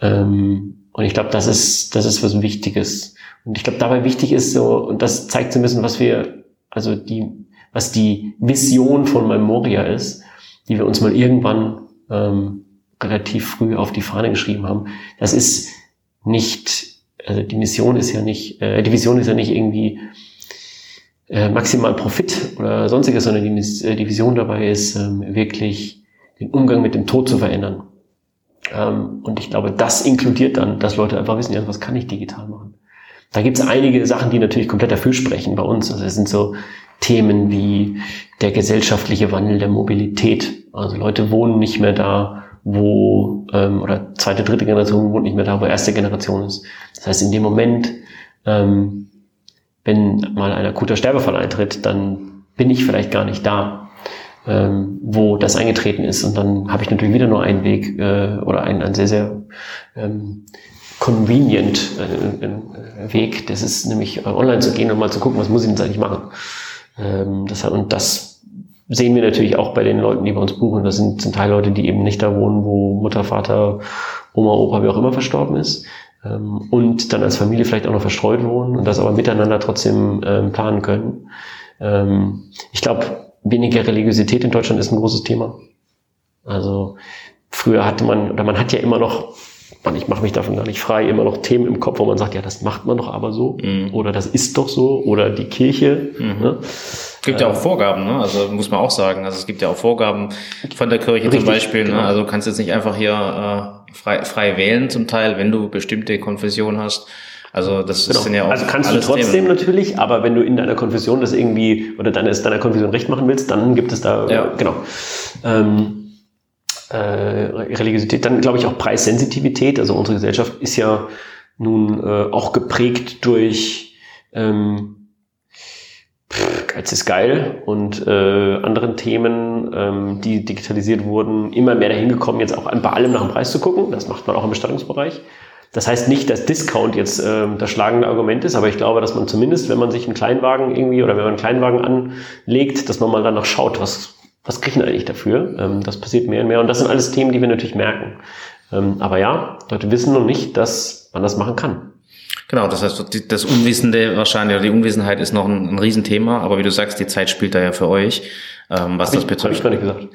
Ähm, und ich glaube, das ist, das ist was Wichtiges. Und ich glaube, dabei wichtig ist so, und das zeigt so ein bisschen, was wir, also die, was die Vision von Memoria ist, die wir uns mal irgendwann ähm, relativ früh auf die Fahne geschrieben haben. Das ist nicht, also die Mission ist ja nicht, äh, die Vision ist ja nicht irgendwie äh, maximal Profit oder sonstiges, sondern die, äh, Vision dabei ist, ähm, wirklich den Umgang mit dem Tod zu verändern. Ähm, und ich glaube, das inkludiert dann, dass Leute einfach wissen, ja, was kann ich digital machen? Da gibt es einige Sachen, die natürlich komplett dafür sprechen bei uns. Also es sind so Themen wie der gesellschaftliche Wandel der Mobilität. Also Leute wohnen nicht mehr da, wo, ähm, oder zweite, dritte Generation wohnt nicht mehr da, wo erste Generation ist. Das heißt, in dem Moment, ähm, wenn mal ein akuter Sterbefall eintritt, dann bin ich vielleicht gar nicht da, ähm, wo das eingetreten ist. Und dann habe ich natürlich wieder nur einen Weg äh, oder einen, einen sehr, sehr ähm, convenient äh, äh, Weg. Das ist nämlich äh, online zu gehen und mal zu gucken, was muss ich denn eigentlich machen. Ähm, das, und das sehen wir natürlich auch bei den Leuten, die bei uns buchen. Das sind zum Teil Leute, die eben nicht da wohnen, wo Mutter, Vater, Oma, Opa, wie auch immer verstorben ist, ähm, und dann als Familie vielleicht auch noch verstreut wohnen und das aber miteinander trotzdem ähm, planen können. Ähm, ich glaube, weniger Religiosität in Deutschland ist ein großes Thema. Also früher hatte man, oder man hat ja immer noch, man, ich mache mich davon gar nicht frei, immer noch Themen im Kopf, wo man sagt, ja, das macht man doch aber so, mhm. oder das ist doch so, oder die Kirche. Mhm. Ne? Es gibt ja auch Vorgaben, ne? also muss man auch sagen. Also es gibt ja auch Vorgaben von der Kirche Richtig, zum Beispiel. Ne? Genau. Ne? Also du kannst jetzt nicht einfach hier äh, frei, frei wählen zum Teil, wenn du bestimmte Konfession hast. Also das Genau. sind ja auch also kannst du trotzdem Themen. natürlich, aber wenn du in deiner Konfession das irgendwie oder deines, deiner Konfession recht machen willst, dann gibt es da Ja. genau ähm, äh, Religiosität. Dann glaube ich auch Preissensitivität. Also unsere Gesellschaft ist ja nun äh, auch geprägt durch ähm, Geiz ist geil und äh, anderen Themen, ähm, die digitalisiert wurden, immer mehr dahin gekommen, jetzt auch bei allem nach dem Preis zu gucken. Das macht man auch im Bestattungsbereich. Das heißt nicht, dass Discount jetzt ähm, das schlagende Argument ist, aber ich glaube, dass man zumindest, wenn man sich einen Kleinwagen irgendwie oder wenn man einen Kleinwagen anlegt, dass man mal danach schaut, was, was kriegen wir eigentlich dafür. Ähm, das passiert mehr und mehr und das sind alles Themen, die wir natürlich merken. Ähm, aber ja, Leute wissen noch nicht, dass man das machen kann. Genau, das heißt, das Unwissende wahrscheinlich, oder die Unwissenheit ist noch ein, ein Riesenthema, aber wie du sagst, die Zeit spielt da ja für euch, ähm, was das Habe ich betrifft. gar nicht gesagt.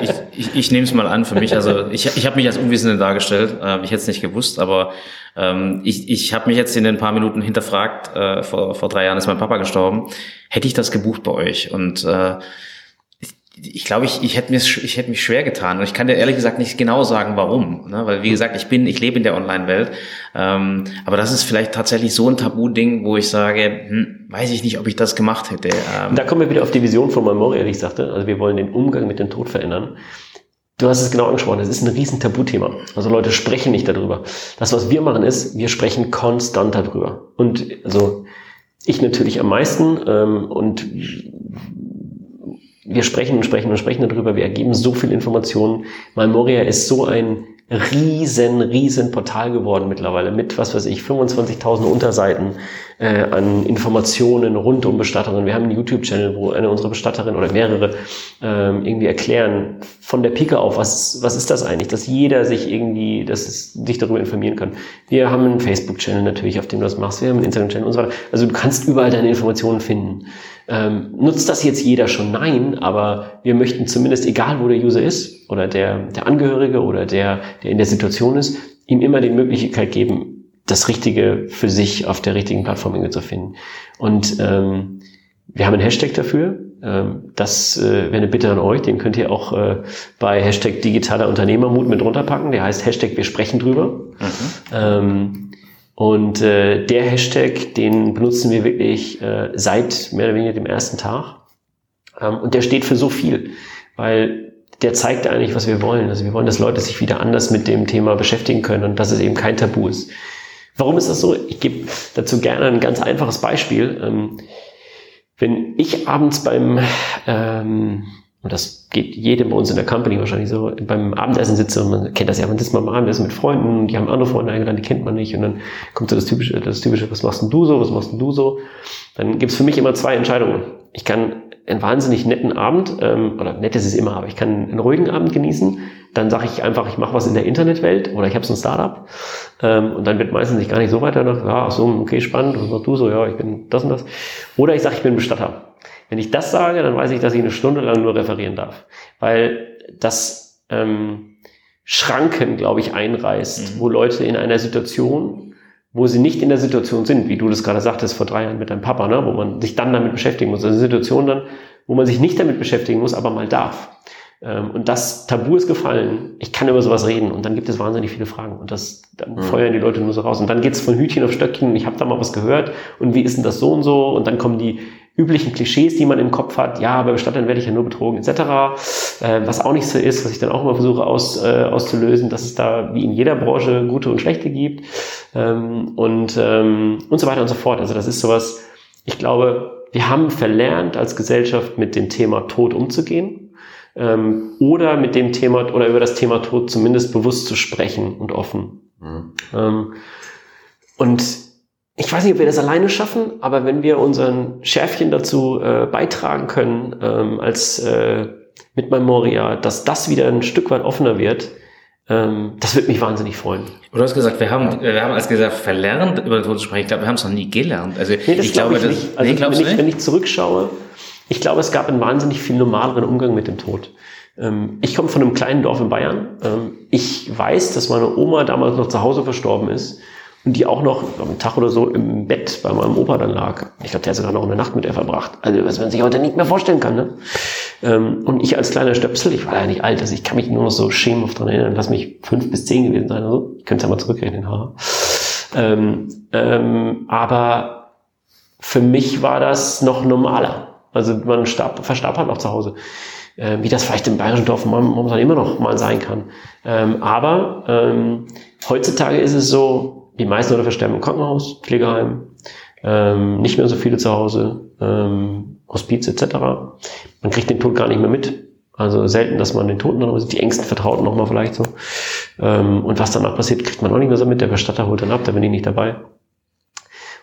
ich, ich, ich nehme es mal an für mich. Also ich, ich habe mich als Unwissende dargestellt. Äh, ich hätte es nicht gewusst, aber ähm, ich, ich habe mich jetzt in den paar Minuten hinterfragt. Äh, vor, vor drei Jahren ist mein Papa gestorben. Hätte ich das gebucht bei euch? Und äh, ich, glaube, ich, ich hätte mir ich hätte mich schwer getan. Und ich kann dir ehrlich gesagt nicht genau sagen, warum. Ne? Weil wie gesagt, ich bin, ich lebe in der Online-Welt. Ähm, aber das ist vielleicht tatsächlich so ein Tabu-Ding, wo ich sage, hm, weiß ich nicht, ob ich das gemacht hätte. Ähm, Da kommen wir wieder auf die Vision von Memoria, die ich sagte. Also wir wollen den Umgang mit dem Tod verändern. Du hast es genau angesprochen, das ist ein riesen Tabuthema. Also Leute sprechen nicht darüber. Das, was wir machen, ist, wir sprechen konstant darüber. Und also ich natürlich am meisten ähm, und wir sprechen und sprechen und sprechen darüber. Wir ergeben so viel Informationen. Memoria ist so ein riesen, riesen Portal geworden mittlerweile mit, was weiß ich, 25.000 Unterseiten äh, an Informationen rund um Bestattungen. Wir haben einen YouTube-Channel, wo eine unserer Bestatterinnen oder mehrere ähm, irgendwie erklären von der Pike auf, was, was ist das eigentlich, dass jeder sich irgendwie, dass es, sich darüber informieren kann. Wir haben einen Facebook-Channel natürlich, auf dem du das machst. Wir haben einen Instagram-Channel und so weiter. Also du kannst überall deine Informationen finden. Ähm, nutzt das jetzt jeder schon? Nein, aber wir möchten zumindest, egal wo der User ist oder der, der Angehörige oder der, der in der Situation ist, ihm immer die Möglichkeit geben, das Richtige für sich auf der richtigen Plattform irgendwie zu finden. Und ähm, wir haben einen Hashtag dafür. Ähm, das äh, wäre eine Bitte an euch. Den könnt ihr auch äh, bei Hashtag digitaler Unternehmermut mit runterpacken. Der heißt Hashtag wir sprechen drüber. Ähm, und äh, der Hashtag, den benutzen wir wirklich äh, seit mehr oder weniger dem ersten Tag. Ähm, und der steht für so viel, weil der zeigt eigentlich, was wir wollen. Also wir wollen, dass Leute sich wieder anders mit dem Thema beschäftigen können und dass es eben kein Tabu ist. Warum ist das so? Ich gebe dazu gerne ein ganz einfaches Beispiel. Ähm, wenn ich abends beim, ähm, und das geht jedem bei uns in der Company wahrscheinlich so, beim Abendessen sitze und man kennt das ja, man sitzt mal beim Abendessen mit Freunden, die haben andere Freunde eingeladen, die kennt man nicht und dann kommt so das typische, das typische, was machst denn du so, was machst denn du so? Dann gibt's für mich immer zwei Entscheidungen. Ich kann einen wahnsinnig netten Abend, ähm, oder nett ist es immer, aber ich kann einen ruhigen Abend genießen. Dann sage ich einfach, ich mache was in der Internetwelt oder ich habe so ein Startup. Ähm, und dann wird meistens nicht gar nicht so weiter nach, ja, ach so, okay, spannend, was machst du so, ja, ich bin das und das. Oder ich sage, ich bin Bestatter. Wenn ich das sage, dann weiß ich, dass ich eine Stunde lang nur referieren darf. Weil das ähm, Schranken, glaube ich, einreißt, wo Leute in einer Situation, wo sie nicht in der Situation sind, wie du das gerade sagtest vor drei Jahren mit deinem Papa, ne, wo man sich dann damit beschäftigen muss. Also eine Situation dann, wo man sich nicht damit beschäftigen muss, aber mal darf. Ähm, und das Tabu ist gefallen. Ich kann über sowas reden und dann gibt es wahnsinnig viele Fragen und das dann feuern die Leute nur so raus und dann geht's von Hütchen auf Stöckchen. Ich habe da mal was gehört und wie ist denn das so und so und dann kommen die üblichen Klischees, die man im Kopf hat. Ja, bei Bestattern werde ich ja nur betrogen etc. Äh, was auch nicht so ist, was ich dann auch immer versuche aus, äh, auszulösen, dass es da wie in jeder Branche gute und schlechte gibt ähm, und ähm, und so weiter und so fort. Also das ist sowas. Ich glaube, wir haben verlernt als Gesellschaft mit dem Thema Tod umzugehen ähm, oder mit dem Thema oder über das Thema Tod zumindest bewusst zu sprechen und offen. Ähm, und ich weiß nicht, ob wir das alleine schaffen, aber wenn wir unseren Schärfchen dazu äh, beitragen können, ähm, als äh, mit Memoria, dass das wieder ein Stück weit offener wird, ähm, das würde mich wahnsinnig freuen. Du hast gesagt, wir haben, wir haben als gesagt verlernt, über den Tod zu sprechen. Ich glaube, wir haben es noch nie gelernt. Also Nee, das ich glaube glaube, ich das, nicht. Also nee, wenn, ich, wenn ich zurückschaue, ich glaube, es gab einen wahnsinnig viel normaleren Umgang mit dem Tod. Ähm, ich komme von einem kleinen Dorf in Bayern. Ähm, ich weiß, dass meine Oma damals noch zu Hause verstorben ist und die auch noch einen Tag oder so im Bett bei meinem Opa dann lag. Ich glaube, der hat sogar noch eine Nacht mit ihr verbracht. Also was man sich heute nicht mehr vorstellen kann. Ne? Ähm, und ich als kleiner Stöpsel, ich war ja nicht alt, also ich kann mich nur noch so schemenhaft dran erinnern, lass mich fünf bis zehn gewesen sein oder so. Ich könnte es ja mal zurückrechnen, haha. Ähm, ähm, aber für mich war das noch normaler. Also man starb, verstarb halt noch zu Hause. Ähm, wie das vielleicht im bayerischen Dorf momentan immer noch mal sein kann. Ähm, aber ähm, heutzutage ist es so, die meisten Leute versterben im Krankenhaus, Pflegeheim, ähm, nicht mehr so viele zu Hause, ähm, Hospiz etc. Man kriegt den Tod gar nicht mehr mit. Also selten, dass man den Toten noch sieht, die engsten Vertrauten nochmal vielleicht so. Ähm, und was danach passiert, kriegt man auch nicht mehr so mit. Der Bestatter holt dann ab, da bin ich nicht dabei.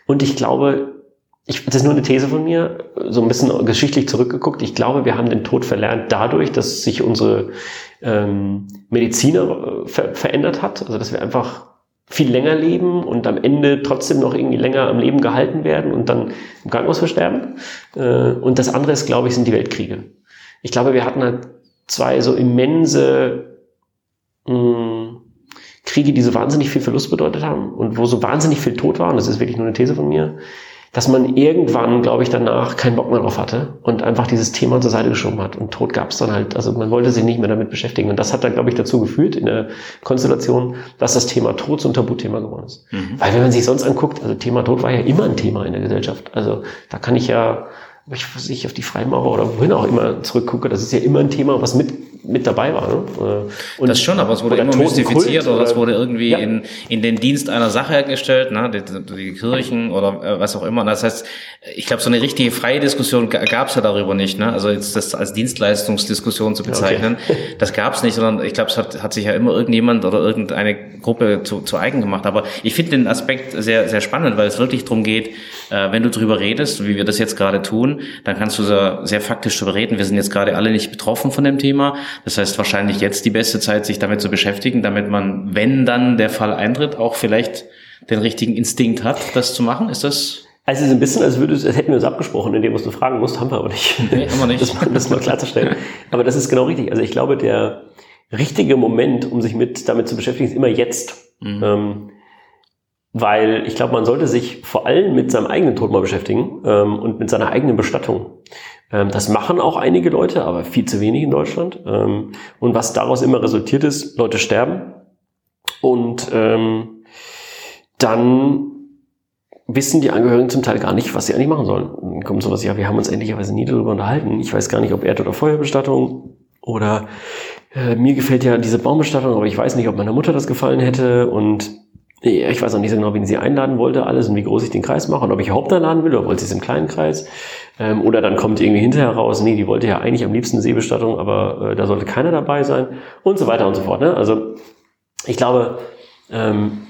Und ich glaube, ich, das ist nur eine These von mir, so ein bisschen geschichtlich zurückgeguckt. Ich glaube, wir haben den Tod verlernt dadurch, dass sich unsere ähm, Mediziner äh, ver verändert hat. Also dass wir einfach viel länger leben und am Ende trotzdem noch irgendwie länger am Leben gehalten werden und dann im Krankenhaus versterben. Äh, und das andere ist, glaube ich, sind die Weltkriege. Ich glaube, wir hatten halt zwei so immense mh, hm, Kriege, die so wahnsinnig viel Verlust bedeutet haben und wo so wahnsinnig viel Tod war. Und das ist wirklich nur eine These von mir dass man irgendwann, glaube ich, danach keinen Bock mehr drauf hatte und einfach dieses Thema zur Seite geschoben hat. Und Tod gab es dann halt, also man wollte sich nicht mehr damit beschäftigen. Und das hat dann, glaube ich, dazu geführt in der Konstellation, dass das Thema Tod so ein Tabuthema geworden ist. Mhm. Weil wenn man sich sonst anguckt, also Thema Tod war ja immer ein Thema in der Gesellschaft. Also da kann ich ja, ich, ich auf die Freimaurer oder wohin auch immer zurückgucke, das ist ja immer ein Thema, was mit mit dabei war. Ne? Äh, und das schon, aber es wurde immer mystifiziert oder, oder es wurde irgendwie ja. in, in den Dienst einer Sache hergestellt, ne? die, die Kirchen oder äh, was auch immer. Das heißt, ich glaube, so eine richtige freie Diskussion gab es ja darüber nicht. Ne? Also jetzt das als Dienstleistungsdiskussion zu bezeichnen, okay. das gab es nicht, sondern ich glaube, es hat, hat sich ja immer irgendjemand oder irgendeine Gruppe zu, zu eigen gemacht. Aber ich finde den Aspekt sehr, sehr spannend, weil es wirklich darum geht, wenn du drüber redest, wie wir das jetzt gerade tun, dann kannst du da sehr faktisch drüber reden. Wir sind jetzt gerade alle nicht betroffen von dem Thema, das heißt wahrscheinlich jetzt die beste Zeit, sich damit zu beschäftigen, damit man, wenn dann der Fall eintritt, auch vielleicht den richtigen Instinkt hat, das zu machen. Ist das? Also es ist ein bisschen, als, würde, als hätten wir uns abgesprochen, in dem, was du fragen musst, haben wir aber nicht. Nee, haben wir nicht. Das, das mal klarzustellen. Aber das ist genau richtig. Also ich glaube, der richtige Moment, um sich mit damit zu beschäftigen, ist immer jetzt. Mhm. Ähm, weil ich glaube, man sollte sich vor allem mit seinem eigenen Tod mal beschäftigen ähm, und mit seiner eigenen Bestattung. Ähm, das machen auch einige Leute, aber viel zu wenig in Deutschland. Ähm, und was daraus immer resultiert ist, Leute sterben und ähm, dann wissen die Angehörigen zum Teil gar nicht, was sie eigentlich machen sollen. Dann kommt sowas, ja, wir haben uns endlicherweise nie darüber unterhalten. Ich weiß gar nicht, ob Erd- oder Feuerbestattung oder äh, mir gefällt ja diese Baumbestattung, aber ich weiß nicht, ob meiner Mutter das gefallen hätte und ich weiß auch nicht so genau, wen sie einladen wollte, alles und wie groß ich den Kreis mache und ob ich Haupteinladen will oder wollte sie es im kleinen Kreis. Ähm, oder dann kommt irgendwie hinterher raus, nee, die wollte ja eigentlich am liebsten Seebestattung, aber äh, da sollte keiner dabei sein und so weiter und so fort. Ne? Also ich glaube, ähm,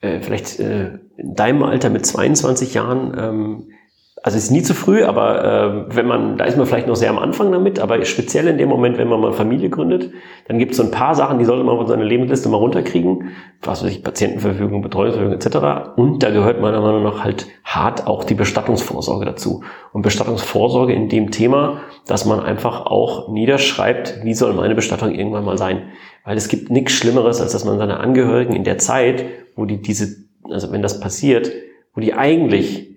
äh, vielleicht äh, in deinem Alter mit 22 Jahren ähm, also es ist nie zu früh, aber äh, wenn man, da ist man vielleicht noch sehr am Anfang damit, aber speziell in dem Moment, wenn man mal Familie gründet, dann gibt es so ein paar Sachen, die sollte man von seiner Lebensliste mal runterkriegen, was weiß ich, Patientenverfügung, Betreuungsverfügung etc. Und da gehört meiner Meinung nach halt hart auch die Bestattungsvorsorge dazu. Und Bestattungsvorsorge in dem Thema, dass man einfach auch niederschreibt, wie soll meine Bestattung irgendwann mal sein. Weil es gibt nichts Schlimmeres, als dass man seine Angehörigen in der Zeit, wo die diese, also wenn das passiert, wo die eigentlich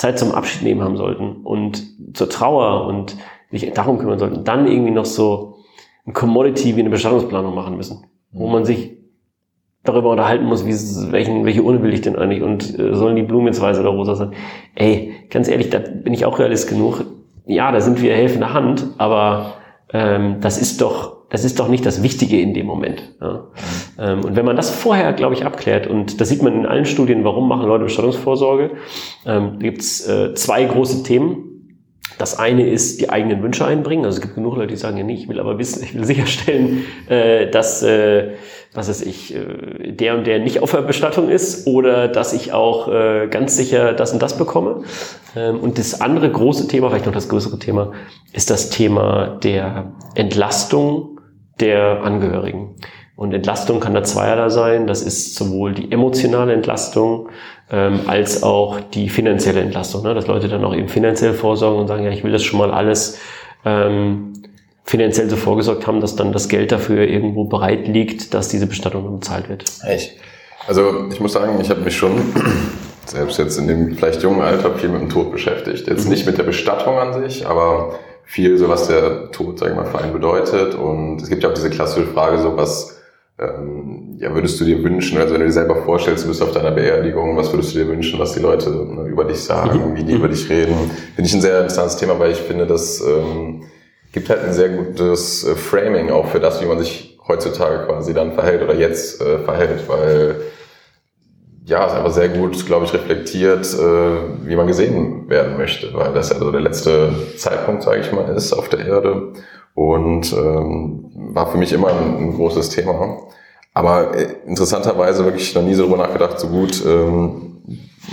Zeit zum Abschied nehmen haben sollten und zur Trauer und sich darum kümmern sollten, dann irgendwie noch so ein Commodity wie eine Bestattungsplanung machen müssen, wo man sich darüber unterhalten muss, wie, welchen, welche Urne will ich denn eigentlich und äh, sollen die Blumen jetzt weiß oder rosa sein? Ey, ganz ehrlich, da bin ich auch realist genug. Ja, da sind wir helfende Hand, aber ähm, das ist doch das ist doch nicht das Wichtige in dem Moment. Ja. Ähm, und wenn man das vorher, glaube ich, abklärt, und das sieht man in allen Studien, warum machen Leute Bestattungsvorsorge, ähm, gibt es äh, zwei große Themen. Das eine ist die eigenen Wünsche einbringen. Also es gibt genug Leute, die sagen, ja nee, ich will aber wissen, ich will sicherstellen, äh, dass, äh, was weiß ich, äh, der und der nicht auf der Bestattung ist oder dass ich auch äh, ganz sicher das und das bekomme. Ähm, und das andere große Thema, vielleicht noch das größere Thema, ist das Thema der Entlastung der Angehörigen. Und Entlastung kann da zweierlei sein. Das ist sowohl die emotionale Entlastung ähm, als auch die finanzielle Entlastung. Ne? Dass Leute dann auch eben finanziell vorsorgen und sagen, ja, ich will das schon mal alles ähm, finanziell so vorgesorgt haben, dass dann das Geld dafür irgendwo bereit liegt, dass diese Bestattung bezahlt wird. Echt? Also ich muss sagen, ich habe mich schon selbst jetzt in dem vielleicht jungen Alter viel mit dem Tod beschäftigt. Jetzt nicht mit der Bestattung an sich, aber viel so, was der Tod, sag ich mal, für einen bedeutet. Und es gibt ja auch diese klassische Frage, so was ähm, ja, würdest du dir wünschen, also wenn du dir selber vorstellst, du bist auf deiner Beerdigung, was würdest du dir wünschen, was die Leute ne, über dich sagen, mhm. wie die über dich reden? Finde ich ein sehr interessantes Thema, weil ich finde, das ähm, gibt halt ein sehr gutes äh, Framing auch für das, wie man sich heutzutage quasi dann verhält oder jetzt äh, verhält, weil ja, es einfach sehr gut, glaube ich, reflektiert, äh, wie man gesehen werden möchte, weil das ja so der letzte Zeitpunkt, sage ich mal, ist auf der Erde und ähm, war für mich immer ein, ein großes Thema. Aber äh, interessanterweise wirklich noch nie so darüber nachgedacht, so gut ähm,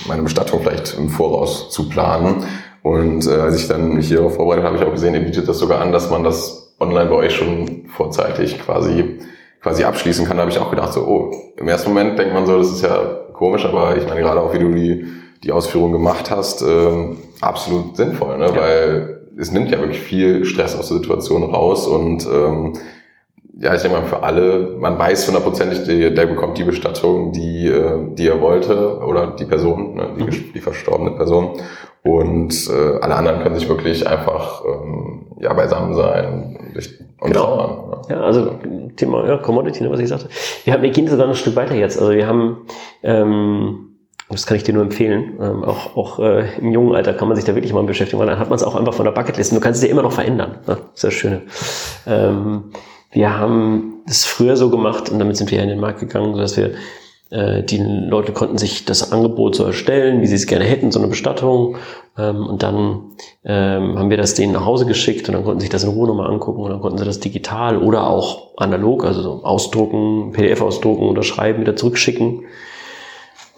meine Bestattung vielleicht im Voraus zu planen. Und äh, als ich dann mich hierauf vorbereitet habe, habe ich auch gesehen, ihr bietet das sogar an, dass man das online bei euch schon vorzeitig quasi quasi abschließen kann. Da habe ich auch gedacht, so, oh, im ersten Moment denkt man so, das ist ja komisch, aber ich meine gerade auch, wie du die, die Ausführung gemacht hast, ähm, absolut sinnvoll, ne? Ja. weil es nimmt ja wirklich viel Stress aus der Situation raus und ähm, ja, ich denke mal für alle, man weiß hundertprozentig, der, der bekommt die Bestattung, die, äh, die er wollte oder die Person, ne, die, mhm. die verstorbene Person. Und äh, alle anderen können sich wirklich einfach ähm, ja, beisammen sein und genau. trauern. Ja. ja, also Thema ja, Commodity, ne, was ich sagte. Wir, haben, wir gehen sogar noch ein Stück weiter jetzt. Also wir haben ähm, das kann ich dir nur empfehlen. Ähm, auch auch äh, im jungen Alter kann man sich da wirklich mal beschäftigen, weil dann hat man es auch einfach von der Bucketlist. Du kannst es dir immer noch verändern. Ne? Das ist das Schöne. Ähm, wir haben es früher so gemacht und damit sind wir ja in den Markt gegangen, dass wir äh, die Leute konnten sich das Angebot so erstellen, wie sie es gerne hätten, so eine Bestattung. Ähm, und dann ähm, haben wir das denen nach Hause geschickt und dann konnten sie sich das in Ruhe nochmal angucken und dann konnten sie das digital oder auch analog, also so ausdrucken, PDF ausdrucken oder schreiben, wieder zurückschicken.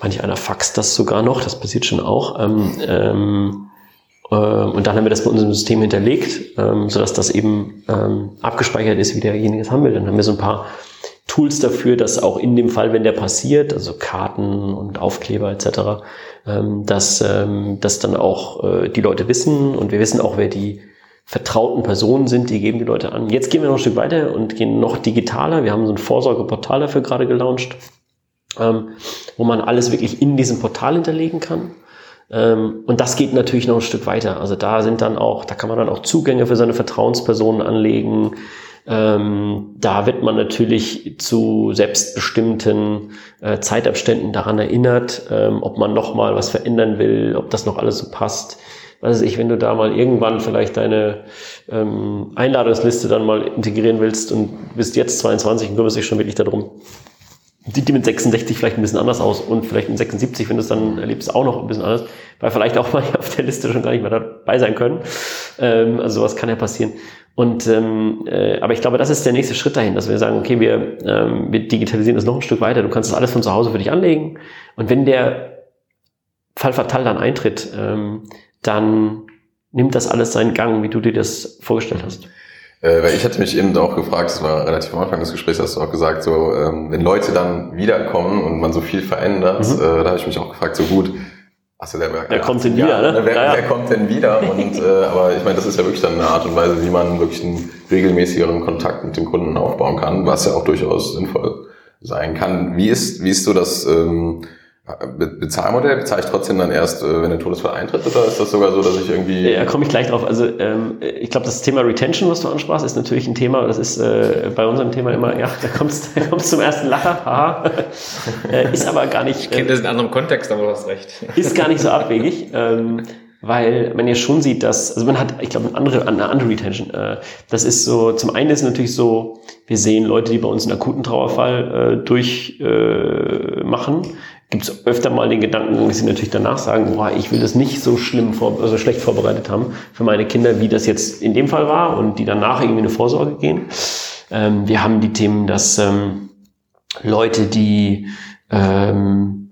Manch einer faxt das sogar noch, das passiert schon auch. Ähm, ähm, äh, und dann haben wir das bei unserem System hinterlegt, ähm, sodass das eben ähm, abgespeichert ist, wie derjenige es haben will. Dann haben wir so ein paar Tools dafür, dass auch in dem Fall, wenn der passiert, also Karten und Aufkleber etc., ähm, dass, ähm, dass dann auch äh, die Leute wissen und wir wissen auch, wer die vertrauten Personen sind, die geben die Leute an. Jetzt gehen wir noch ein Stück weiter und gehen noch digitaler. Wir haben so ein Vorsorgeportal dafür gerade gelauncht ähm, wo man alles wirklich in diesem Portal hinterlegen kann. Ähm, und das geht natürlich noch ein Stück weiter. Also da sind dann auch, da kann man dann auch Zugänge für seine Vertrauenspersonen anlegen. Ähm, da wird man natürlich zu selbstbestimmten äh, Zeitabständen daran erinnert, ähm, ob man nochmal was verändern will, ob das noch alles so passt. Weiß ich, wenn du da mal irgendwann vielleicht deine ähm, Einladungsliste dann mal integrieren willst und bist jetzt 22 und kümmerst dich schon wirklich darum, sieht die mit 66 vielleicht ein bisschen anders aus und vielleicht mit 76, wenn du es dann erlebst, auch noch ein bisschen anders, weil vielleicht auch mal auf der Liste schon gar nicht mehr dabei sein können. Ähm, also sowas kann ja passieren. Und ähm, äh, aber ich glaube, das ist der nächste Schritt dahin, dass wir sagen, okay, wir, ähm, wir digitalisieren das noch ein Stück weiter. Du kannst das alles von zu Hause für dich anlegen. Und wenn der Fall fatal dann eintritt, ähm, dann nimmt das alles seinen Gang, wie du dir das vorgestellt hast. Äh, weil ich hatte mich eben auch gefragt, das war relativ am Anfang des Gesprächs, hast du auch gesagt, so ähm, wenn Leute dann wiederkommen und man so viel verändert, mhm. äh, da habe ich mich auch gefragt, so gut, Achso, der, wer kommt denn wieder, ne? Wer, ja, wer kommt denn wieder? Und äh, aber ich meine, das ist ja wirklich dann eine Art und Weise, wie man wirklich einen regelmäßigeren Kontakt mit dem Kunden aufbauen kann, was ja auch durchaus sinnvoll sein kann. Wie ist, wie ist so das ähm, Bezahlmodell bezahle ich trotzdem dann erst, äh, wenn der Todesfall eintritt, oder ist das sogar so, dass ich irgendwie. Ja, komme ich gleich drauf. Also ähm, ich glaube, das Thema Retention, was du ansprachst, ist natürlich ein Thema, das ist äh, bei unserem Thema immer, ja, da kommst du kommst zum ersten Lacher, haha. äh, ist aber gar nicht. Ich kenne das in anderem Kontext, aber du hast recht. Ist gar nicht so abwegig. Ähm, weil man ja schon sieht, dass, also man hat, ich glaube, eine andere, eine andere Retention. Äh, das ist so, zum einen ist es natürlich so, wir sehen Leute, die bei uns einen akuten Trauerfall äh, durchmachen. Äh, gibt es öfter mal den Gedanken, dass sie natürlich danach sagen, boah, ich will das nicht so schlimm, vor, also schlecht vorbereitet haben für meine Kinder, wie das jetzt in dem Fall war und die danach irgendwie eine Vorsorge gehen. Ähm, wir haben die Themen, dass ähm, Leute, die ähm,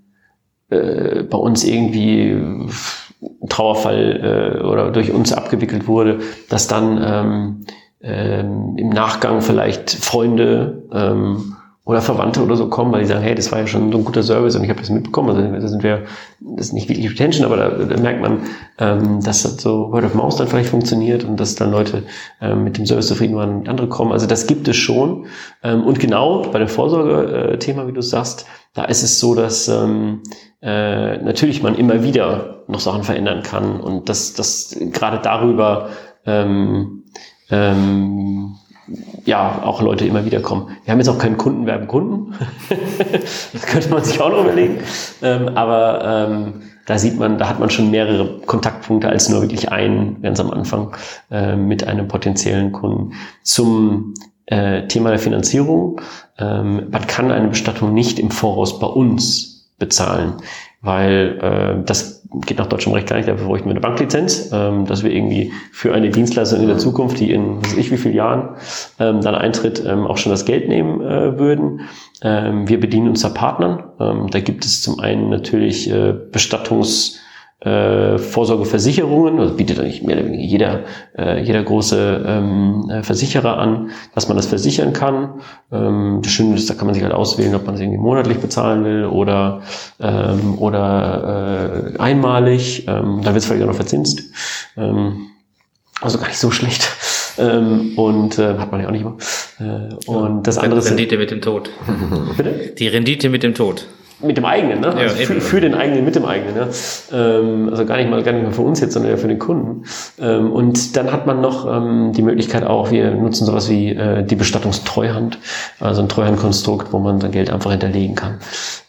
äh, bei uns irgendwie Trauerfall äh, oder durch uns abgewickelt wurde, dass dann ähm, ähm, im Nachgang vielleicht Freunde ähm, oder Verwandte oder so kommen, weil die sagen, hey, das war ja schon so ein guter Service und ich habe das mitbekommen. Also da sind wir, das ist nicht wirklich Retention, aber da, da merkt man, ähm, dass das so Word of Mouse dann vielleicht funktioniert und dass dann Leute ähm, mit dem Service zufrieden waren und andere kommen. Also das gibt es schon. Ähm, und genau bei dem Vorsorge-Thema, wie du sagst, da ist es so, dass ähm, äh, natürlich man immer wieder noch Sachen verändern kann und dass das gerade darüber ähm, ähm, ja, auch Leute immer wieder kommen. Wir haben jetzt auch keinen Kunden werben Kunden. das könnte man sich auch noch überlegen. Ähm, aber ähm, da sieht man, da hat man schon mehrere Kontaktpunkte als nur wirklich einen ganz am Anfang äh, mit einem potenziellen Kunden. Zum äh, Thema der Finanzierung. Ähm, man kann eine Bestattung nicht im Voraus bei uns bezahlen, weil äh, das geht nach deutschem Recht gar nicht, dafür bräuchten wir eine Banklizenz, ähm, dass wir irgendwie für eine Dienstleistung in der Zukunft, die in weiß ich wie vielen Jahren ähm, dann eintritt, ähm, auch schon das Geld nehmen äh, würden. Ähm, wir bedienen uns da Partnern. Ähm, da gibt es zum einen natürlich äh, Bestattungs- äh, Vorsorgeversicherungen, also bietet eigentlich mehr oder weniger jeder, äh, jeder große ähm, äh, Versicherer an, dass man das versichern kann. Ähm, das Schöne ist, da kann man sich halt auswählen, ob man es irgendwie monatlich bezahlen will oder, ähm, oder äh, einmalig. Ähm, dann wird es vielleicht auch noch verzinst. Ähm, also gar nicht so schlecht. Ähm, und äh, hat man ja auch nicht immer. Äh, und das andere ist. Rendite mit dem Tod. Bitte? Die Rendite mit dem Tod mit dem eigenen, ne? Also ja, für, für, den eigenen, mit dem eigenen, ja? ähm, Also gar nicht mal, gar nicht mal für uns jetzt, sondern ja für den Kunden. Ähm, und dann hat man noch ähm, die Möglichkeit auch, wir nutzen sowas wie äh, die Bestattungstreuhand, also ein Treuhandkonstrukt, wo man sein Geld einfach hinterlegen kann.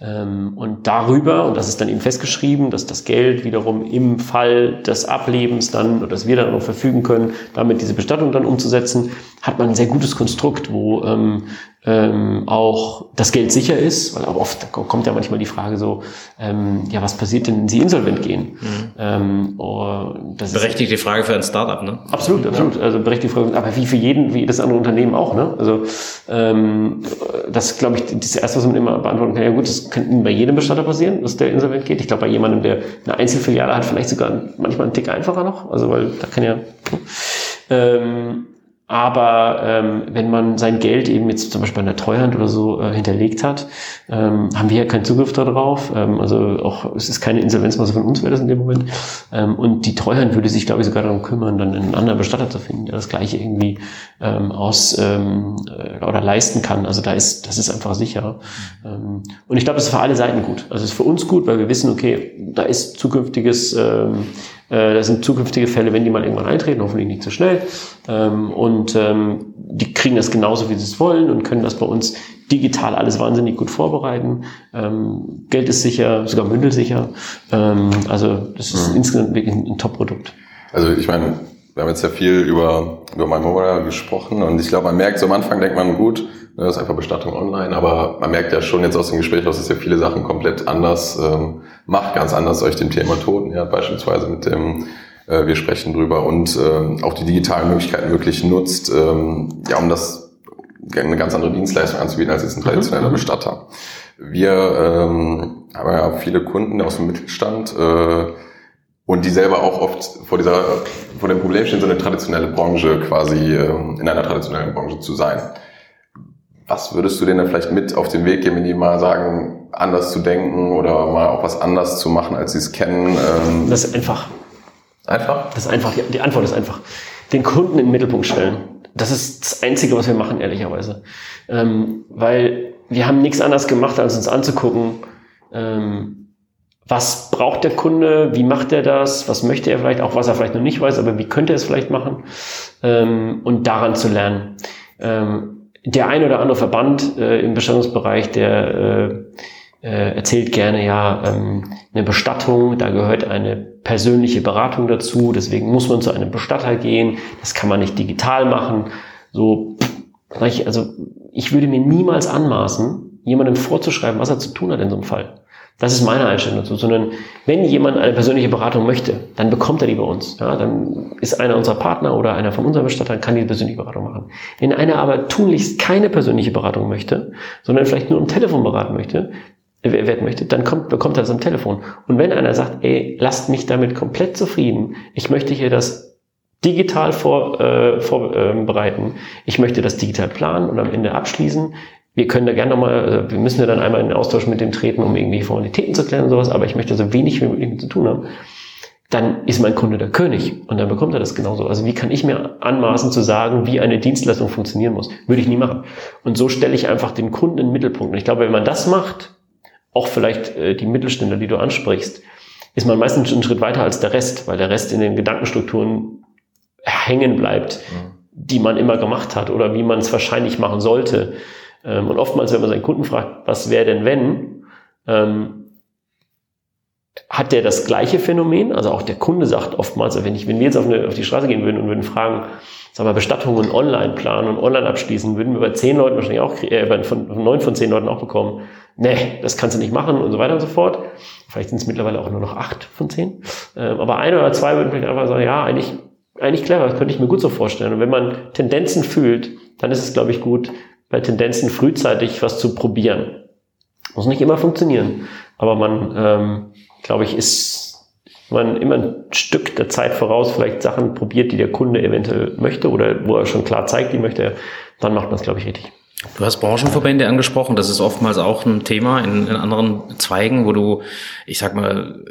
Ähm, und darüber, und das ist dann eben festgeschrieben, dass das Geld wiederum im Fall des Ablebens dann, oder dass wir dann auch verfügen können, damit diese Bestattung dann umzusetzen, hat man ein sehr gutes Konstrukt, wo ähm, auch das Geld sicher ist, weil aber oft kommt ja manchmal die Frage so, ähm, ja, was passiert denn, wenn sie insolvent gehen? Mhm. Ähm, oh, das Berechtigte ist, Frage für ein Startup, ne? Absolut, absolut. Ja. Also berechtigte Frage, aber wie für jeden, wie jedes andere Unternehmen auch, ne? Also ähm, das glaube ich, das erste, was man immer beantworten kann, ja gut, das könnte bei jedem Bestatter passieren, dass der insolvent geht. Ich glaube, bei jemandem, der eine Einzelfiliale hat, vielleicht sogar manchmal einen Tick einfacher noch, also weil da kann ja ähm, aber ähm, wenn man sein Geld eben jetzt zum Beispiel in der Treuhand oder so äh, hinterlegt hat, ähm, haben wir ja keinen Zugriff darauf. Ähm, also auch es ist keine Insolvenzmasse von uns wäre das in dem Moment. Ähm, und die Treuhand würde sich, glaube ich, sogar darum kümmern, dann einen anderen Bestatter zu finden, der das Gleiche irgendwie ähm, aus ähm, äh, oder leisten kann. Also da ist das ist einfach sicher. Ähm, und ich glaube, das ist für alle Seiten gut. Also es ist für uns gut, weil wir wissen, okay, da ist zukünftiges ähm, äh, das sind zukünftige Fälle, wenn die mal irgendwann eintreten, hoffentlich nicht so schnell. Ähm, und ähm, die kriegen das genauso, wie sie es wollen und können das bei uns digital alles wahnsinnig gut vorbereiten. Ähm, Geld ist sicher, sogar mündelsicher. also das ist mhm. insgesamt wirklich ein, Top-Produkt. Also ich meine, wir haben jetzt ja viel über, über mein Mobile gesprochen und ich glaube, man merkt so am Anfang, denkt man, gut, das ist einfach Bestattung online, aber man merkt ja schon jetzt aus dem Gespräch, dass es ja viele Sachen komplett anders ähm, macht, ganz anders euch dem Thema Toten, ja, beispielsweise mit dem äh, wir sprechen drüber und äh, auch die digitalen Möglichkeiten wirklich nutzt, ähm, ja, um das eine ganz andere Dienstleistung anzubieten als jetzt ein mhm. traditioneller Bestatter. Wir ähm, haben ja viele Kunden aus dem Mittelstand äh, und die selber auch oft vor dieser vor dem Problem stehen, so eine traditionelle Branche quasi äh, in einer traditionellen Branche zu sein. Was würdest du denen dann vielleicht mit auf den Weg geben, wenn die mal sagen, anders zu denken oder mal auch was anders zu machen, als sie es kennen? Ähm das ist einfach. Einfach? Das ist einfach. Die Antwort ist einfach. Den Kunden in den Mittelpunkt stellen. Das ist das Einzige, was wir machen, ehrlicherweise. Ähm, weil wir haben nichts anderes gemacht, als uns anzugucken, ähm, was braucht der Kunde, wie macht er das, was möchte er vielleicht, auch was er vielleicht noch nicht weiß, aber wie könnte er es vielleicht machen ähm, und daran zu lernen. Ähm, der ein oder andere Verband äh, im Bestattungsbereich, der äh, äh, erzählt gerne, ja, ähm, eine Bestattung, da gehört eine persönliche Beratung dazu, deswegen muss man zu einem Bestatter gehen, das kann man nicht digital machen. So, also ich würde mir niemals anmaßen, jemandem vorzuschreiben, was er zu tun hat in so einem Fall. Das ist meine Einstellung dazu, sondern wenn jemand eine persönliche Beratung möchte, dann bekommt er die bei uns. Ja, dann ist einer unserer Partner oder einer von unseren Bestattern kann die persönliche Beratung machen. Wenn einer aber tunlichst keine persönliche Beratung möchte, sondern vielleicht nur am Telefon beraten möchte, äh, werden möchte, dann kommt, bekommt er das am Telefon. Und wenn einer sagt, ey, lasst mich damit komplett zufrieden, ich möchte hier das digital vor, äh, vorbereiten, ich möchte das digital planen und am Ende abschließen, wir können da gerne nochmal, also wir müssen ja dann einmal in den Austausch mit dem treten, um irgendwie Formalitäten zu klären und sowas, aber ich möchte so wenig wie möglich mit zu tun haben. Dann ist mein Kunde der König und dann bekommt er das genauso. Also wie kann ich mir anmaßen zu sagen, wie eine Dienstleistung funktionieren muss? Würde ich nie machen. Und so stelle ich einfach den Kunden in den Mittelpunkt. Und ich glaube, wenn man das macht, auch vielleicht äh, die Mittelständler, die du ansprichst, ist man meistens einen Schritt weiter als der Rest, weil der Rest in den Gedankenstrukturen hängen bleibt, die man immer gemacht hat oder wie man es wahrscheinlich machen sollte. Ähm, und oftmals, wenn man seinen Kunden fragt, was wäre denn wenn, ähm, hat der das gleiche Phänomen? Also auch der Kunde sagt oftmals, wenn, ich, wenn wir jetzt auf, eine, auf die Straße gehen würden und würden fragen, sagen wir, Bestattungen online planen und online abschließen, würden wir bei zehn Leuten wahrscheinlich auch, äh, von, neun von zehn Leuten auch bekommen, nee, das kannst du nicht machen und so weiter und so fort. Vielleicht sind es mittlerweile auch nur noch acht von zehn. Ähm, aber ein oder zwei würden vielleicht einfach sagen, ja, eigentlich, eigentlich clever, das könnte ich mir gut so vorstellen. Und wenn man Tendenzen fühlt, dann ist es, glaube ich, gut, bei Tendenzen frühzeitig was zu probieren. Muss nicht immer funktionieren, aber man, ähm, glaube ich, ist man immer ein Stück der Zeit voraus vielleicht Sachen probiert, die der Kunde eventuell möchte oder wo er schon klar zeigt, die möchte dann macht man es, glaube ich, richtig. Du hast Branchenverbände angesprochen, das ist oftmals auch ein Thema in, in anderen Zweigen, wo du, ich sag mal,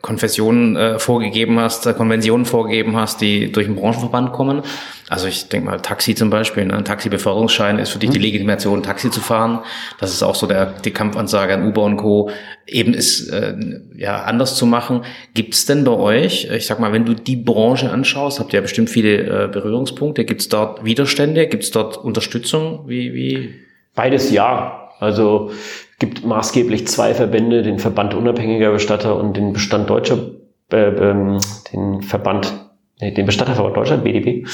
Konfessionen äh, vorgegeben hast, äh, Konventionen vorgegeben hast, die durch einen Branchenverband kommen. Also ich denke mal, Taxi zum Beispiel, ne? ein Taxibeförderungsschein ist für dich die mhm. Legitimation, Taxi zu fahren. Das ist auch so der, die Kampfansage an Uber und Co. eben ist äh, ja anders zu machen. Gibt es denn bei euch, ich sag mal, wenn du die Branche anschaust, habt ihr ja bestimmt viele äh, Berührungspunkte. Gibt es dort Widerstände? Gibt es dort Unterstützung? Wie, wie? Beides ja. Also gibt maßgeblich zwei Verbände, den Verband unabhängiger Bestatter und den Bestand deutscher, äh, ähm, den Verband, nee, den Bestatterverband Deutschland, BDB.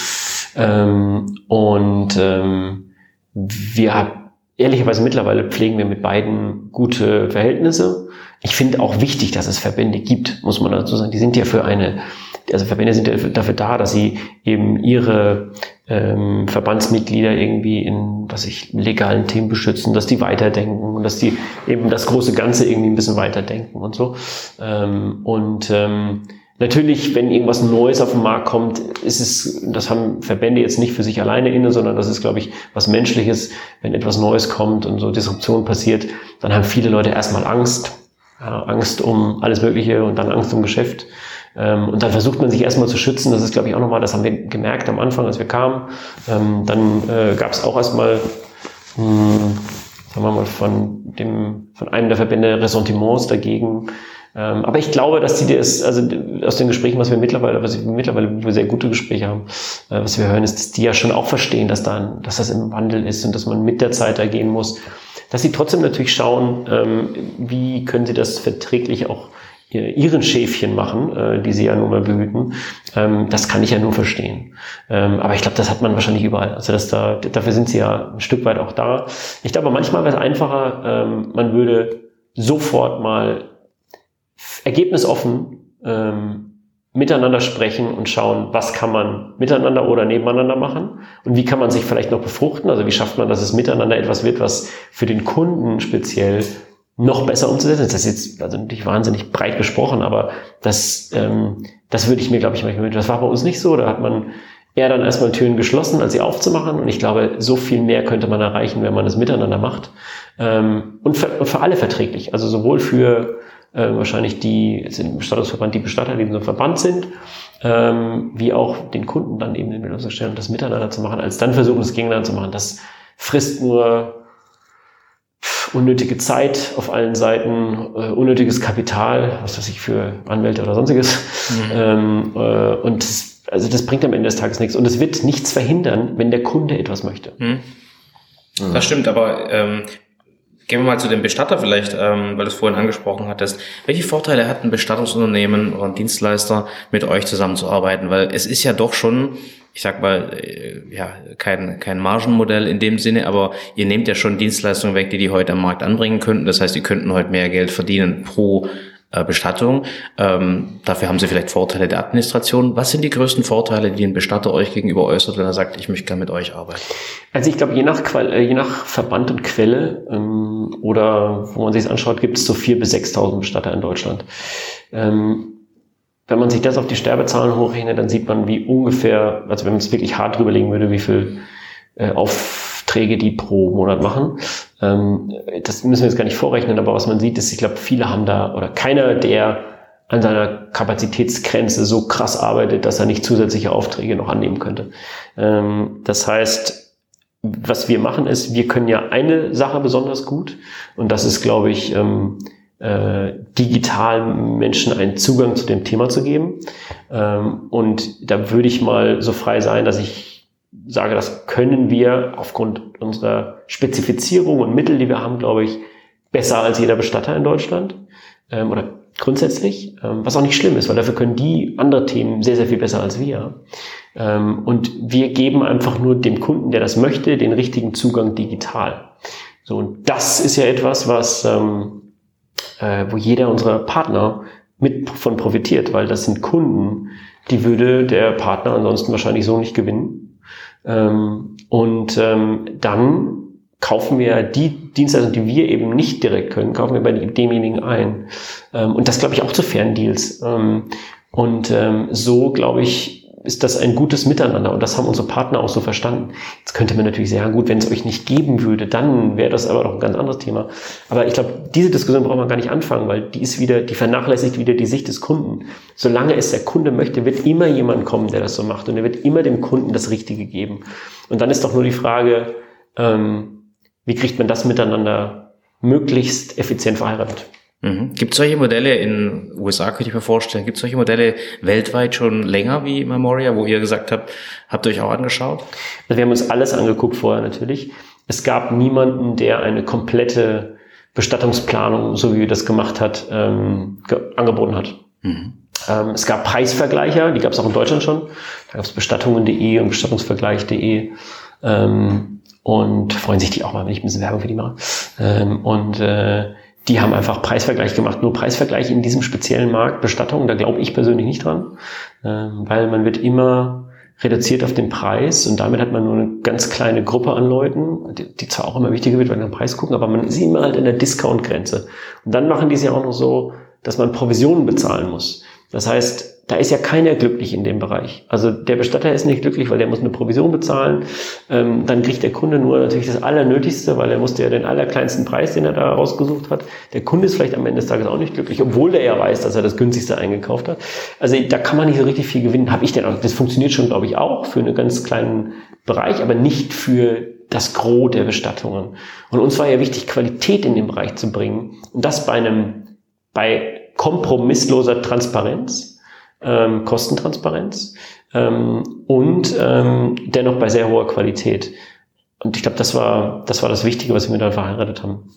Ähm, und ähm, wir ehrlicherweise mittlerweile pflegen wir mit beiden gute Verhältnisse. Ich finde auch wichtig, dass es Verbände gibt, muss man dazu sagen. Die sind ja für eine, also Verbände sind dafür da, dass sie eben ihre ähm, Verbandsmitglieder irgendwie in, was ich, legalen Themen beschützen, dass die weiterdenken und dass die eben das große Ganze irgendwie ein bisschen weiterdenken und so. Ähm, und ähm, Natürlich, wenn irgendwas Neues auf den Markt kommt, ist es, das haben Verbände jetzt nicht für sich alleine inne, sondern das ist, glaube ich, was Menschliches. Wenn etwas Neues kommt und so Disruption passiert, dann haben viele Leute erstmal Angst. Ja, Angst um alles Mögliche und dann Angst um Geschäft. Ähm, und dann versucht man sich erstmal zu schützen. Das ist, glaube ich, auch nochmal, das haben wir gemerkt am Anfang, als wir kamen. Ähm, dann äh, gab es auch erstmal, hm, sagen wir mal, von dem, von einem der Verbände Ressentiments dagegen, ähm, aber ich glaube, dass die das, also aus den Gesprächen, was wir mittlerweile, was wir mittlerweile sehr gute Gespräche haben, äh, was wir hören, ist, dass die ja schon auch verstehen, dass da, dass das im Wandel ist und dass man mit der Zeit da gehen muss. Dass sie trotzdem natürlich schauen, wie können sie das verträglich auch ihren Schäfchen machen, äh, die sie ja nun mal behüten, ähm, das kann ich ja nur verstehen. aber ich glaube, das hat man wahrscheinlich überall. Also dass da, dafür sind sie ja ein Stück weit auch da. Ich glaube, manchmal wäre es einfacher, man würde sofort mal ergebnisoffen ähm, miteinander sprechen und schauen, was kann man miteinander oder nebeneinander machen und wie kann man sich vielleicht noch befruchten. Also wie schafft man, dass es miteinander etwas wird, was für den Kunden speziell noch besser umzusetzen. Das ist jetzt also natürlich wahnsinnig breit gesprochen, aber das, ähm, das würde ich mir, glaube ich, manchmal Das war bei uns nicht so. Da hat man eher dann erstmal Türen geschlossen, als sie aufzumachen. Und ich glaube, so viel mehr könnte man erreichen, wenn man es miteinander macht. Ähm, und, für, und für alle verträglich. Also sowohl für äh, wahrscheinlich die, jetzt im Bestattungsverband, die Bestatter, die in so einem Verband sind, ähm, wie auch den Kunden dann eben den und das miteinander zu machen, als dann versuchen, es gegeneinander zu machen. Das frisst nur unnötige Zeit auf allen Seiten, äh, unnötiges Kapital, was weiß ich, für Anwälte oder sonstiges. Mhm. Ähm, äh, und das, also das bringt am Ende des Tages nichts. Und es wird nichts verhindern, wenn der Kunde etwas möchte. Mhm. Das stimmt, aber ähm, Gehen wir mal zu dem Bestatter vielleicht, ähm, weil du es vorhin angesprochen hattest. Welche Vorteile hat ein Bestattungsunternehmen oder ein Dienstleister, mit euch zusammenzuarbeiten? Weil es ist ja doch schon, ich sag mal, äh, ja, kein, kein Margenmodell in dem Sinne, aber ihr nehmt ja schon Dienstleistungen weg, die die heute am Markt anbringen könnten. Das heißt, die könnten heute mehr Geld verdienen pro Bestattung. Ähm, dafür haben sie vielleicht Vorteile der Administration. Was sind die größten Vorteile, die ein Bestatter euch gegenüber äußert, wenn er sagt, ich möchte gerne mit euch arbeiten? Also ich glaube, je nach, äh, je nach Verband und Quelle ähm, oder wo man sich anschaut, gibt es so 4.000 bis 6.000 Bestatter in Deutschland. Ähm, wenn man sich das auf die Sterbezahlen hochrechnet, dann sieht man, wie ungefähr, also wenn man es wirklich hart drüberlegen würde, wie viel äh, Aufträge die pro Monat machen. Ähm, das müssen wir jetzt gar nicht vorrechnen, aber was man sieht, ist, ich glaube, viele haben da, oder keiner, der an seiner Kapazitätsgrenze so krass arbeitet, dass er nicht zusätzliche Aufträge noch annehmen könnte. Ähm, das heißt, was wir machen ist, wir können ja eine Sache besonders gut und das ist, glaube ich, ähm, äh, digital Menschen einen Zugang zu dem Thema zu geben. Ähm, und da würde ich mal so frei sein, dass ich sage, das können wir aufgrund unserer Spezifizierung und Mittel, die wir haben, glaube ich, besser als jeder Bestatter in Deutschland ähm, oder grundsätzlich, ähm, was auch nicht schlimm ist, weil dafür können die andere Themen sehr, sehr viel besser als wir. Ähm, und wir geben einfach nur dem Kunden, der das möchte, den richtigen Zugang digital. So, und das ist ja etwas, was, ähm, äh, wo jeder unserer Partner mit von profitiert, weil das sind Kunden, die würde der Partner ansonsten wahrscheinlich so nicht gewinnen. Ähm, und ähm, dann kaufen wir die Dienstleistungen, die wir eben nicht direkt können, kaufen wir bei demjenigen ein. Ähm, und das glaube ich auch zu fairen Deals. Ähm, und ähm, so glaube ich, ist das ein gutes Miteinander und das haben unsere Partner auch so verstanden. Jetzt könnte man natürlich sagen, gut, wenn es euch nicht geben würde, dann wäre das aber doch ein ganz anderes Thema. Aber ich glaube, diese Diskussion braucht man gar nicht anfangen, weil die ist wieder, die vernachlässigt wieder die Sicht des Kunden. Solange es der Kunde möchte, wird immer jemand kommen, der das so macht und er wird immer dem Kunden das Richtige geben. Und dann ist doch nur die Frage, ähm, wie kriegt man das miteinander möglichst effizient verheiratet? Mhm. Gibt es solche Modelle in USA, könnte ich mir vorstellen, gibt es solche Modelle weltweit schon länger wie Memoria, wo ihr gesagt habt, habt ihr euch auch angeschaut? Also wir haben uns alles angeguckt vorher natürlich. Es gab niemanden, der eine komplette Bestattungsplanung, so wie wir das gemacht hat, ähm, angeboten hat. Mhm. Ähm, es gab Preisvergleicher, die gab es auch in Deutschland schon. Da gab es bestattungen.de und bestattungsvergleich.de. Ähm, und freuen sich die auch mal, wenn ich ein bisschen Werbung für die mache. Ähm, und äh, die haben einfach Preisvergleich gemacht. Nur Preisvergleich in diesem speziellen Markt, Bestattung, da glaube ich persönlich nicht dran, ähm, weil man wird immer reduziert auf den Preis und damit hat man nur eine ganz kleine Gruppe an Leuten, die, die zwar auch immer wichtiger wird, wenn wir den Preis gucken, aber man ist immer halt in der Discount-Grenze. Und dann machen die es ja auch noch so, dass man Provisionen bezahlen muss. Das heißt, da ist ja keiner glücklich in dem Bereich. Also der Bestatter ist nicht glücklich, weil der muss eine Provision bezahlen. Ähm, dann kriegt der Kunde nur natürlich das Allernötigste, weil er musste ja den allerkleinsten Preis, den er da rausgesucht hat. Der Kunde ist vielleicht am Ende des Tages auch nicht glücklich, obwohl der ja weiß, dass er das günstigste eingekauft hat. Also da kann man nicht so richtig viel gewinnen. Habe ich denn auch. Das funktioniert schon, glaube ich, auch für einen ganz kleinen Bereich, aber nicht für das Gros der Bestattungen. Und uns war ja wichtig, Qualität in den Bereich zu bringen. Und das bei einem, bei kompromissloser Transparenz ähm, Kostentransparenz ähm, und ähm, dennoch bei sehr hoher Qualität. Und ich glaube, das war, das war das Wichtige, was wir da verheiratet haben.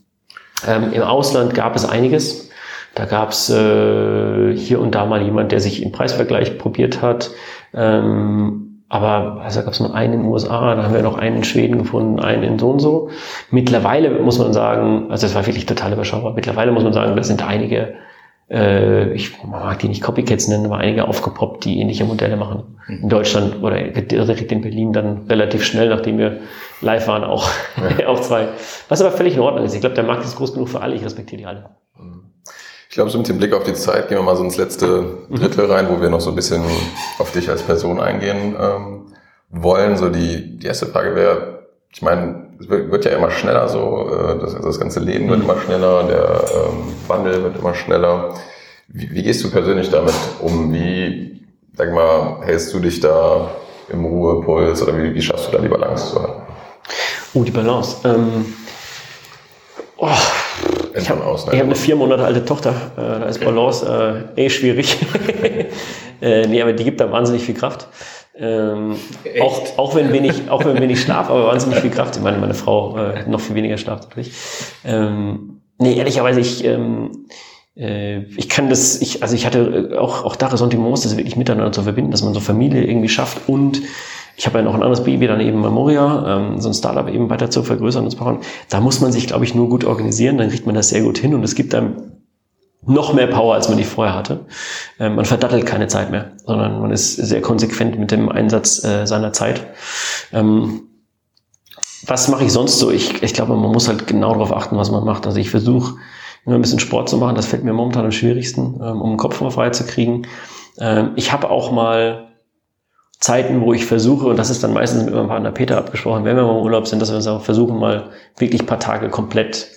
Ähm, Im Ausland gab es einiges. Da gab es äh, hier und da mal jemand, der sich im Preisvergleich probiert hat. Ähm, aber also da gab es nur einen in den USA, da haben wir noch einen in Schweden gefunden, einen in so und so. Mittlerweile muss man sagen, also das war wirklich total überschaubar. Mittlerweile muss man sagen, das sind einige äh, ich mag die nicht Copycats nennen, aber einige aufgepoppt, die ähnliche Modelle machen. In Deutschland oder direkt in Berlin dann relativ schnell, nachdem wir live waren, auch, ja. auch zwei. Was aber völlig in Ordnung ist. Ich glaube, der Markt ist groß genug für alle. Ich respektiere die alle. Ich glaube, so mit dem Blick auf die Zeit gehen wir mal so ins letzte Drittel rein, wo wir noch so ein bisschen auf dich als Person eingehen ähm, wollen. So die, die erste Frage wäre, ich meine, es wird ja immer schneller so, äh, das, das ganze Leben wird immer schneller, der ähm, Wandel wird immer schneller. Wie, wie gehst du persönlich damit um? Wie, sag mal, hältst du dich da im Ruhepuls oder wie, wie schaffst du da die Balance zu halten? Oh, die Balance. Ähm, oh, ich habe hab eine vier Monate alte Tochter. Äh, da ist Balance äh, eh schwierig. äh, nee, aber die gibt da wahnsinnig viel Kraft. Ähm, auch, auch, wenn wenig, auch wenn wenig Schlaf, aber wahnsinnig viel Kraft. Ich meine, meine Frau äh, noch viel weniger Schlaf natürlich. Ähm, nee, ehrlicherweise, ich, ähm, äh, ich kann das, ich, also ich hatte auch, auch da Ressentiments, das wirklich miteinander zu verbinden, dass man so Familie irgendwie schafft und ich habe ja noch ein anderes Baby, dann eben Memoria, ähm, so ein Startup eben weiter zu vergrößern und zu bauen. Da muss man sich, glaube ich, nur gut organisieren, dann kriegt man das sehr gut hin und es gibt einem noch mehr Power, als man die vorher hatte. Ähm, man verdattelt keine Zeit mehr, sondern man ist sehr konsequent mit dem Einsatz äh, seiner Zeit. Ähm, was mache ich sonst so? Ich, ich glaube, man muss halt genau darauf achten, was man macht. Also ich versuche immer ein bisschen Sport zu machen. Das fällt mir momentan am schwierigsten, ähm, um den Kopf mal frei zu kriegen. Ähm, ich habe auch mal Zeiten, wo ich versuche, und das ist dann meistens mit meinem Partner Peter abgesprochen, wenn wir mal im Urlaub sind, dass wir versuchen, mal wirklich paar Tage komplett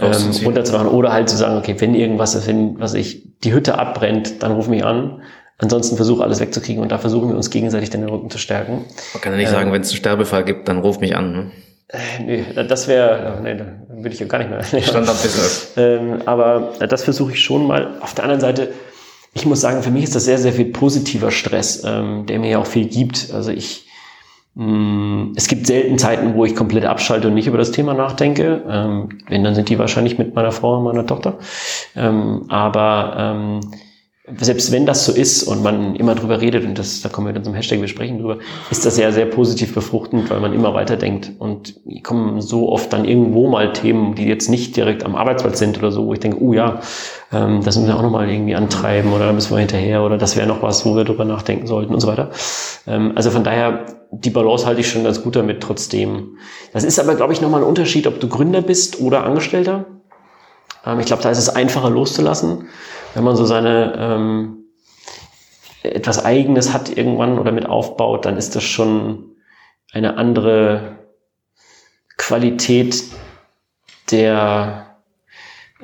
ähm, runterzumachen oder halt zu sagen, okay, wenn irgendwas ist, wenn was ich die Hütte abbrennt, dann ruf mich an. Ansonsten versuche alles wegzukriegen und da versuchen wir uns gegenseitig den Rücken zu stärken. Man kann ja nicht ähm, sagen, wenn es einen Sterbefall gibt, dann ruf mich an. Ne? Äh, nee, das wäre, nee, da würde ich ja gar nicht mehr. Standard-Business. ähm, aber das versuche ich schon mal. Auf der anderen Seite, ich muss sagen, für mich ist das sehr, sehr viel positiver Stress, ähm, der mir ja auch viel gibt. Also ich, es gibt selten Zeiten, wo ich komplett abschalte und nicht über das Thema nachdenke. Ähm, wenn, dann sind die wahrscheinlich mit meiner Frau und meiner Tochter. Ähm, aber ähm, selbst wenn das so ist und man immer drüber redet, und das, da kommen wir dann zum Hashtag, wir sprechen drüber, ist das ja sehr positiv befruchtend, weil man immer weiterdenkt. Und kommen so oft dann irgendwo mal Themen, die jetzt nicht direkt am Arbeitsplatz sind oder so, wo ich denke, oh ja, ähm, das müssen wir auch nochmal irgendwie antreiben oder da müssen wir hinterher oder das wäre noch was, wo wir drüber nachdenken sollten und so weiter. Ähm, also von daher, die Balance halte ich schon ganz gut damit trotzdem. Das ist aber, glaube ich, nochmal ein Unterschied, ob du Gründer bist oder Angestellter. Ähm, ich glaube, da ist es einfacher loszulassen wenn man so seine ähm, etwas Eigenes hat irgendwann oder mit aufbaut, dann ist das schon eine andere Qualität der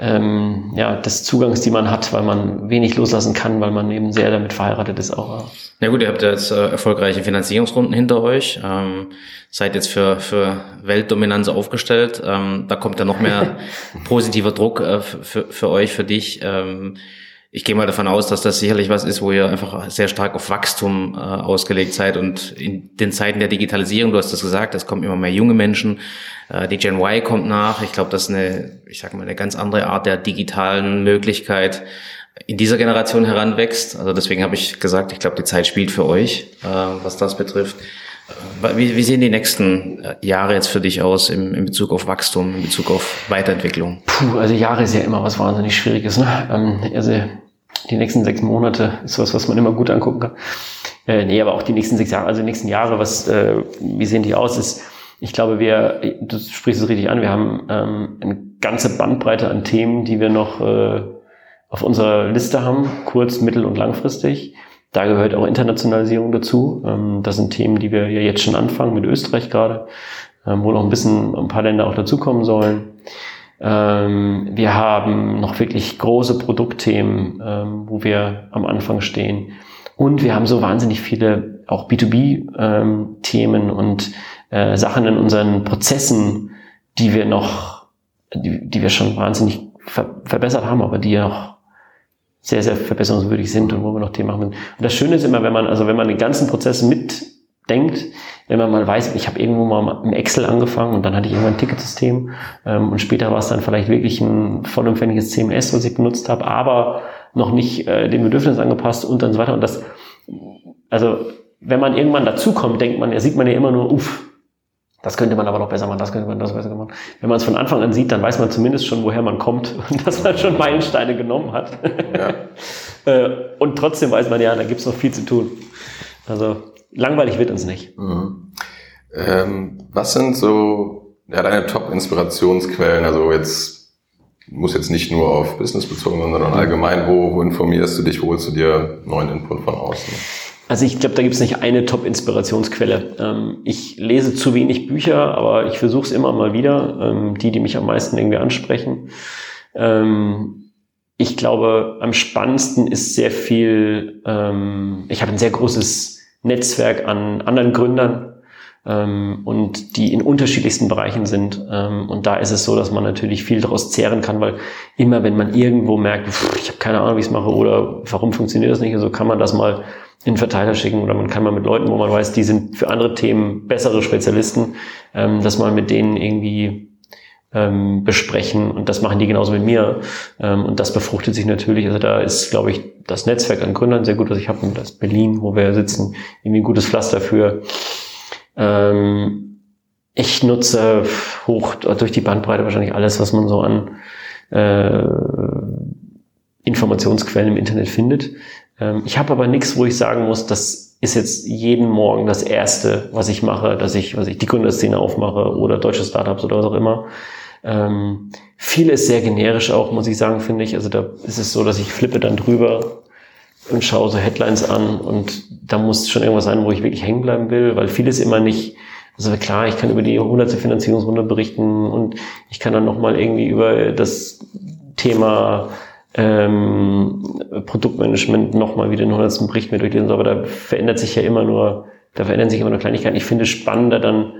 ähm, ja, des Zugangs, die man hat, weil man wenig loslassen kann, weil man eben sehr damit verheiratet ist auch. Na gut, ihr habt jetzt äh, erfolgreiche Finanzierungsrunden hinter euch, ähm, seid jetzt für, für Weltdominanz aufgestellt. Ähm, da kommt ja noch mehr positiver Druck äh, für, für euch, für dich. Ähm, ich gehe mal davon aus, dass das sicherlich was ist, wo ihr einfach sehr stark auf Wachstum äh, ausgelegt seid und in den Zeiten der Digitalisierung, du hast das gesagt, es kommen immer mehr junge Menschen, äh, die Gen Y kommt nach. Ich glaube, das ist eine, ich sag mal, eine ganz andere Art der digitalen Möglichkeit in dieser Generation heranwächst. Also deswegen habe ich gesagt, ich glaube, die Zeit spielt für euch, äh, was das betrifft. Äh, wie, wie sehen die nächsten äh, Jahre jetzt für dich aus im, in Bezug auf Wachstum, in Bezug auf Weiterentwicklung? Puh, also Jahre ist ja immer was wahnsinnig Schwieriges. Ne? Ähm, also die nächsten sechs Monate ist was, was man immer gut angucken kann. Äh, nee, aber auch die nächsten sechs Jahre, also die nächsten Jahre, was, äh, wie sehen die aus? Ist, ich glaube, wir, du sprichst es richtig an, wir haben ähm, eine ganze Bandbreite an Themen, die wir noch äh, auf unserer Liste haben, kurz-, mittel- und langfristig. Da gehört auch Internationalisierung dazu. Ähm, das sind Themen, die wir ja jetzt schon anfangen, mit Österreich gerade, ähm, wo noch ein bisschen ein paar Länder auch dazukommen sollen. Ähm, wir haben noch wirklich große Produktthemen, ähm, wo wir am Anfang stehen. Und wir haben so wahnsinnig viele auch B2B-Themen ähm, und äh, Sachen in unseren Prozessen, die wir noch, die, die wir schon wahnsinnig ver verbessert haben, aber die ja noch sehr, sehr verbesserungswürdig sind und wo wir noch Themen machen müssen. Und das Schöne ist immer, wenn man, also wenn man den ganzen Prozess mitdenkt, wenn man mal weiß, ich habe irgendwo mal im Excel angefangen und dann hatte ich irgendwann ein Ticketsystem ähm, und später war es dann vielleicht wirklich ein vollumfängliges CMS, was ich benutzt habe, aber noch nicht äh, dem Bedürfnis angepasst und dann so weiter. Und das, also wenn man irgendwann dazukommt, denkt man, ja, sieht man ja immer nur, uff, das könnte man aber noch besser machen, das könnte man das besser machen. Wenn man es von Anfang an sieht, dann weiß man zumindest schon, woher man kommt und dass man schon Meilensteine genommen hat. Ja. Äh, und trotzdem weiß man ja, da gibt es noch viel zu tun. Also langweilig wird uns nicht. Mhm. Ähm, was sind so ja, deine Top-Inspirationsquellen? Also jetzt muss jetzt nicht nur auf Business bezogen, sondern allgemein, wo, wo informierst du dich, wo holst du dir neuen Input von außen? Also ich glaube, da gibt es nicht eine Top-Inspirationsquelle. Ähm, ich lese zu wenig Bücher, aber ich versuche es immer mal wieder, ähm, die, die mich am meisten irgendwie ansprechen. Ähm, ich glaube, am spannendsten ist sehr viel, ähm, ich habe ein sehr großes Netzwerk an anderen Gründern ähm, und die in unterschiedlichsten Bereichen sind. Ähm, und da ist es so, dass man natürlich viel daraus zehren kann, weil immer wenn man irgendwo merkt, pff, ich habe keine Ahnung, wie ich es mache oder warum funktioniert das nicht, also kann man das mal in Verteiler schicken oder man kann mal mit Leuten, wo man weiß, die sind für andere Themen bessere Spezialisten, ähm, dass man mit denen irgendwie ähm, besprechen und das machen die genauso mit mir ähm, und das befruchtet sich natürlich. Also da ist, glaube ich, das Netzwerk an Gründern sehr gut, was ich habe, das Berlin, wo wir sitzen, irgendwie ein gutes Pflaster für. Ähm, ich nutze hoch durch die Bandbreite wahrscheinlich alles, was man so an äh, Informationsquellen im Internet findet. Ähm, ich habe aber nichts, wo ich sagen muss, das ist jetzt jeden Morgen das Erste, was ich mache, dass ich, was ich die Gründerszene aufmache oder deutsche Startups oder was auch immer. Ähm, viel ist sehr generisch auch, muss ich sagen, finde ich. Also da ist es so, dass ich flippe dann drüber und schaue so Headlines an und da muss schon irgendwas sein, wo ich wirklich hängen bleiben will, weil vieles immer nicht, also klar, ich kann über die hundertste Finanzierungsrunde berichten und ich kann dann nochmal irgendwie über das Thema ähm, Produktmanagement nochmal wieder den hundertsten Bericht mir durchlesen, aber da verändert sich ja immer nur, da verändern sich immer nur Kleinigkeiten. Ich finde es spannender dann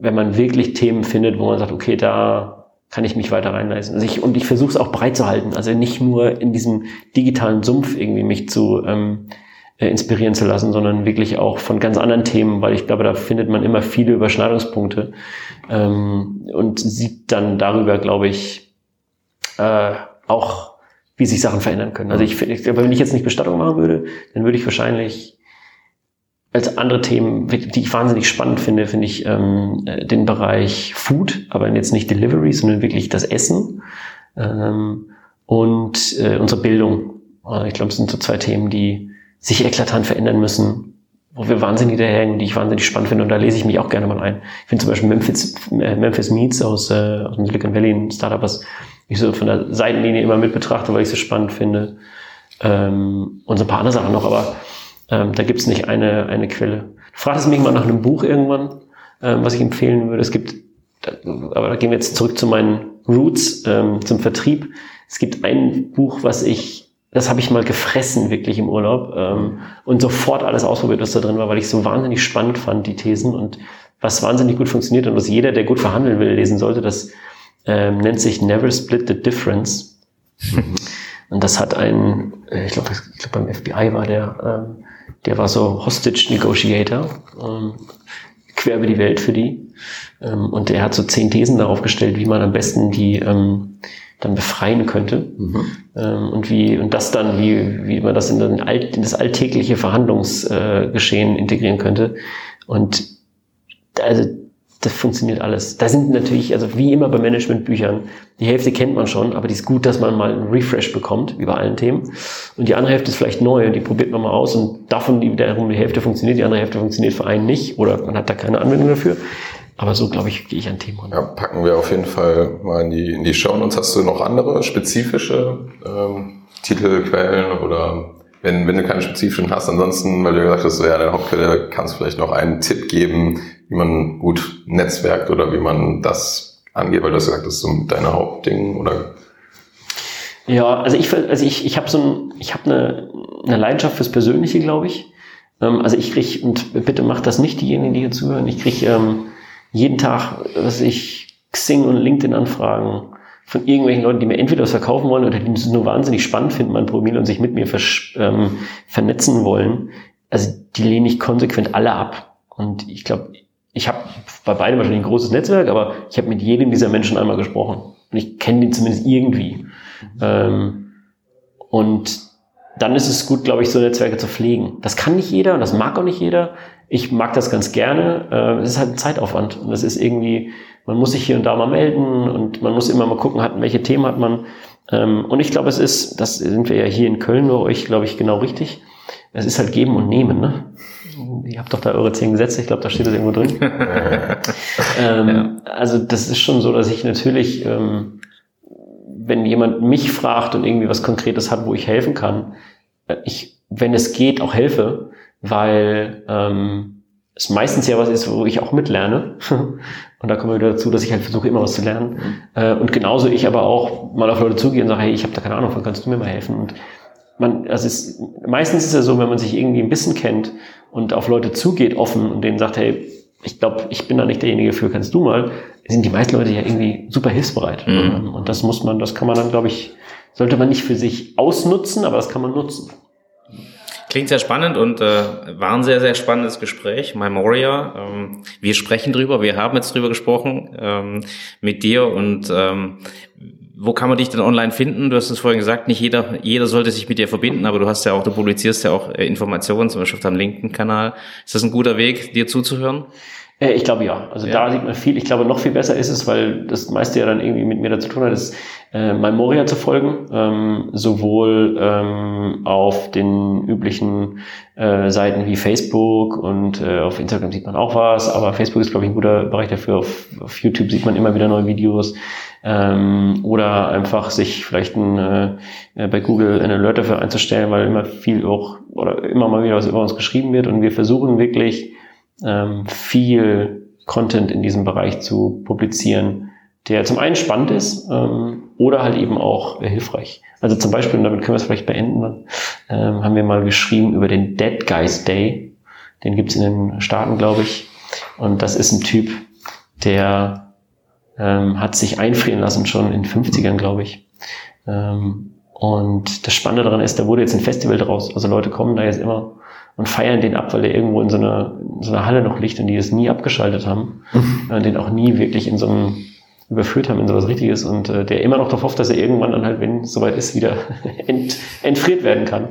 wenn man wirklich Themen findet, wo man sagt, okay, da kann ich mich weiter reinleisten. Also ich, und ich versuche es auch breit zu halten, also nicht nur in diesem digitalen Sumpf irgendwie mich zu ähm, äh, inspirieren zu lassen, sondern wirklich auch von ganz anderen Themen, weil ich glaube, da findet man immer viele Überschneidungspunkte ähm, und sieht dann darüber, glaube ich, äh, auch, wie sich Sachen verändern können. Also ich, ich glaube, wenn ich jetzt nicht Bestattung machen würde, dann würde ich wahrscheinlich als andere Themen, die ich wahnsinnig spannend finde, finde ich ähm, äh, den Bereich Food, aber jetzt nicht Delivery, sondern wirklich das Essen ähm, und äh, unsere Bildung. Also ich glaube, es sind so zwei Themen, die sich eklatant verändern müssen, wo wir wahnsinnig hinterherhängen, die ich wahnsinnig spannend finde und da lese ich mich auch gerne mal ein. Ich finde zum Beispiel Memphis, äh, Memphis Meets aus, äh, aus dem Silicon Valley, ein Startup, was ich so von der Seitenlinie immer mit betrachte, weil ich es so spannend finde. Ähm, und so ein paar andere Sachen noch, aber ähm, da gibt es nicht eine, eine Quelle. Du fragtest mich mal nach einem Buch irgendwann, ähm, was ich empfehlen würde. Es gibt, aber da gehen wir jetzt zurück zu meinen Roots, ähm, zum Vertrieb. Es gibt ein Buch, was ich, das habe ich mal gefressen, wirklich im Urlaub, ähm, und sofort alles ausprobiert, was da drin war, weil ich so wahnsinnig spannend fand, die Thesen und was wahnsinnig gut funktioniert und was jeder, der gut verhandeln will, lesen sollte. Das ähm, nennt sich Never Split the Difference. und das hat ein, äh, ich glaube, ich glaub, beim FBI war der, ähm, der war so Hostage Negotiator, ähm, quer über die Welt für die. Ähm, und der hat so zehn Thesen darauf gestellt, wie man am besten die ähm, dann befreien könnte. Mhm. Ähm, und wie, und das dann, wie, wie man das in, den Alt, in das alltägliche Verhandlungsgeschehen äh, integrieren könnte. Und also das funktioniert alles. Da sind natürlich, also wie immer bei Managementbüchern, die Hälfte kennt man schon, aber die ist gut, dass man mal einen Refresh bekommt über allen Themen. Und die andere Hälfte ist vielleicht neu und die probiert man mal aus und davon die wiederum die Hälfte funktioniert, die andere Hälfte funktioniert für einen nicht oder man hat da keine Anwendung dafür. Aber so, glaube ich, gehe ich an Themen ran. Ja, packen wir auf jeden Fall mal in die, in die Show. Und hast du noch andere spezifische ähm, Titelquellen oder wenn, wenn du keine spezifischen hast, ansonsten, weil du gesagt hast, so, ja, deine Hauptquelle, kannst du vielleicht noch einen Tipp geben, wie man gut netzwerkt oder wie man das angeht, weil du hast gesagt, das ist so deine Hauptding oder? Ja, also ich, also ich, ich habe so ein, ich habe eine, eine Leidenschaft fürs Persönliche, glaube ich. Ähm, also ich krieg und bitte macht das nicht diejenigen, die hier zuhören, ich krieg ähm, jeden Tag, was ich Xing und LinkedIn Anfragen von irgendwelchen Leuten, die mir entweder was verkaufen wollen oder die es nur wahnsinnig spannend finden, mein Profil und sich mit mir ähm, vernetzen wollen. Also die lehne ich konsequent alle ab. Und ich glaube, ich habe bei beiden wahrscheinlich ein großes Netzwerk, aber ich habe mit jedem dieser Menschen einmal gesprochen. Und ich kenne den zumindest irgendwie. Ähm, und dann ist es gut, glaube ich, so Netzwerke zu pflegen. Das kann nicht jeder und das mag auch nicht jeder. Ich mag das ganz gerne. Äh, es ist halt ein Zeitaufwand. Und das ist irgendwie, man muss sich hier und da mal melden und man muss immer mal gucken, hat, welche Themen hat man. Ähm, und ich glaube, es ist, das sind wir ja hier in Köln bei euch, glaube ich, genau richtig. Es ist halt geben und nehmen, ne? Ihr habt doch da eure zehn Gesetze, ich glaube, da steht das irgendwo drin. ähm, ja. Also das ist schon so, dass ich natürlich, ähm, wenn jemand mich fragt und irgendwie was Konkretes hat, wo ich helfen kann, äh, ich, wenn es geht, auch helfe, weil ähm, es meistens ja was ist, wo ich auch mitlerne. Und da kommen wir wieder dazu, dass ich halt versuche, immer was zu lernen. Mhm. Und genauso ich aber auch mal auf Leute zugehe und sage, hey, ich habe da keine Ahnung von, kannst du mir mal helfen? Und man, also es, meistens ist es ja so, wenn man sich irgendwie ein bisschen kennt und auf Leute zugeht offen und denen sagt, hey, ich glaube, ich bin da nicht derjenige für, kannst du mal, sind die meisten Leute ja irgendwie super hilfsbereit. Mhm. Und das muss man, das kann man dann, glaube ich, sollte man nicht für sich ausnutzen, aber das kann man nutzen. Klingt sehr spannend und äh, war ein sehr, sehr spannendes Gespräch. Memoria, ähm, wir sprechen drüber, wir haben jetzt drüber gesprochen ähm, mit dir und ähm, wo kann man dich denn online finden? Du hast es vorhin gesagt, nicht jeder, jeder sollte sich mit dir verbinden, aber du hast ja auch, du publizierst ja auch äh, Informationen, zum Beispiel auf deinem LinkedIn-Kanal. Ist das ein guter Weg, dir zuzuhören? Äh, ich glaube ja. Also ja. da sieht man viel. Ich glaube noch viel besser ist es, weil das meiste ja dann irgendwie mit mir dazu tun hat, ist äh, Memoria zu folgen, ähm, sowohl ähm, auf den üblichen äh, Seiten wie Facebook und äh, auf Instagram sieht man auch was, aber Facebook ist glaube ich ein guter Bereich dafür. Auf, auf YouTube sieht man immer wieder neue Videos ähm, oder einfach sich vielleicht ein, äh, bei Google einen Alert dafür einzustellen, weil immer viel auch oder immer mal wieder was über uns geschrieben wird und wir versuchen wirklich ähm, viel Content in diesem Bereich zu publizieren, der zum einen spannend ist ähm, oder halt eben auch äh, hilfreich. Also zum Beispiel, und damit können wir es vielleicht beenden, ähm, haben wir mal geschrieben über den Dead Guys Day. Den gibt's in den Staaten, glaube ich. Und das ist ein Typ, der ähm, hat sich einfrieren lassen schon in 50ern, glaube ich. Ähm, und das Spannende daran ist, da wurde jetzt ein Festival draus. Also Leute kommen da jetzt immer und feiern den ab, weil der irgendwo in so einer, in so einer Halle noch liegt und die es nie abgeschaltet haben mhm. und den auch nie wirklich in so einem überführt haben in sowas Richtiges und äh, der immer noch darauf hofft, dass er irgendwann dann halt, wenn es soweit ist, wieder ent, entfriert werden kann.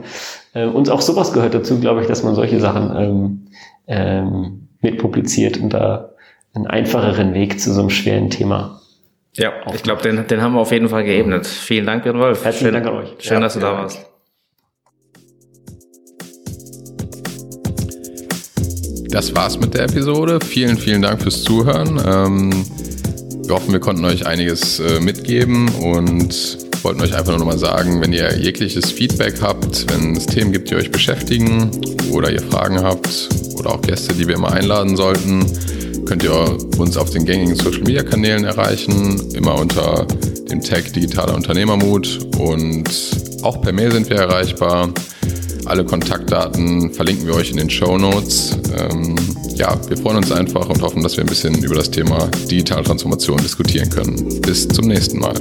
Äh, und auch sowas gehört dazu, glaube ich, dass man solche Sachen ähm, ähm, mitpubliziert und da einen einfacheren Weg zu so einem schweren Thema. Ja, ich glaube, den, den haben wir auf jeden Fall geebnet. Vielen Dank, Björn Wolf. Herzlichen schön, Dank an euch. Schön, ja, dass du da warst. Das war's mit der Episode. Vielen, vielen Dank fürs Zuhören. Ähm wir hoffen, wir konnten euch einiges äh, mitgeben und wollten euch einfach nur noch mal sagen, wenn ihr jegliches Feedback habt, wenn es Themen gibt, die euch beschäftigen oder ihr Fragen habt oder auch Gäste, die wir mal einladen sollten, könnt ihr uns auf den gängigen Social Media Kanälen erreichen, immer unter dem Tag Digitaler Unternehmermut und auch per Mail sind wir erreichbar. Alle Kontaktdaten verlinken wir euch in den Show Notes. Ähm, ja, wir freuen uns einfach und hoffen, dass wir ein bisschen über das Thema Digitaltransformation diskutieren können. Bis zum nächsten Mal.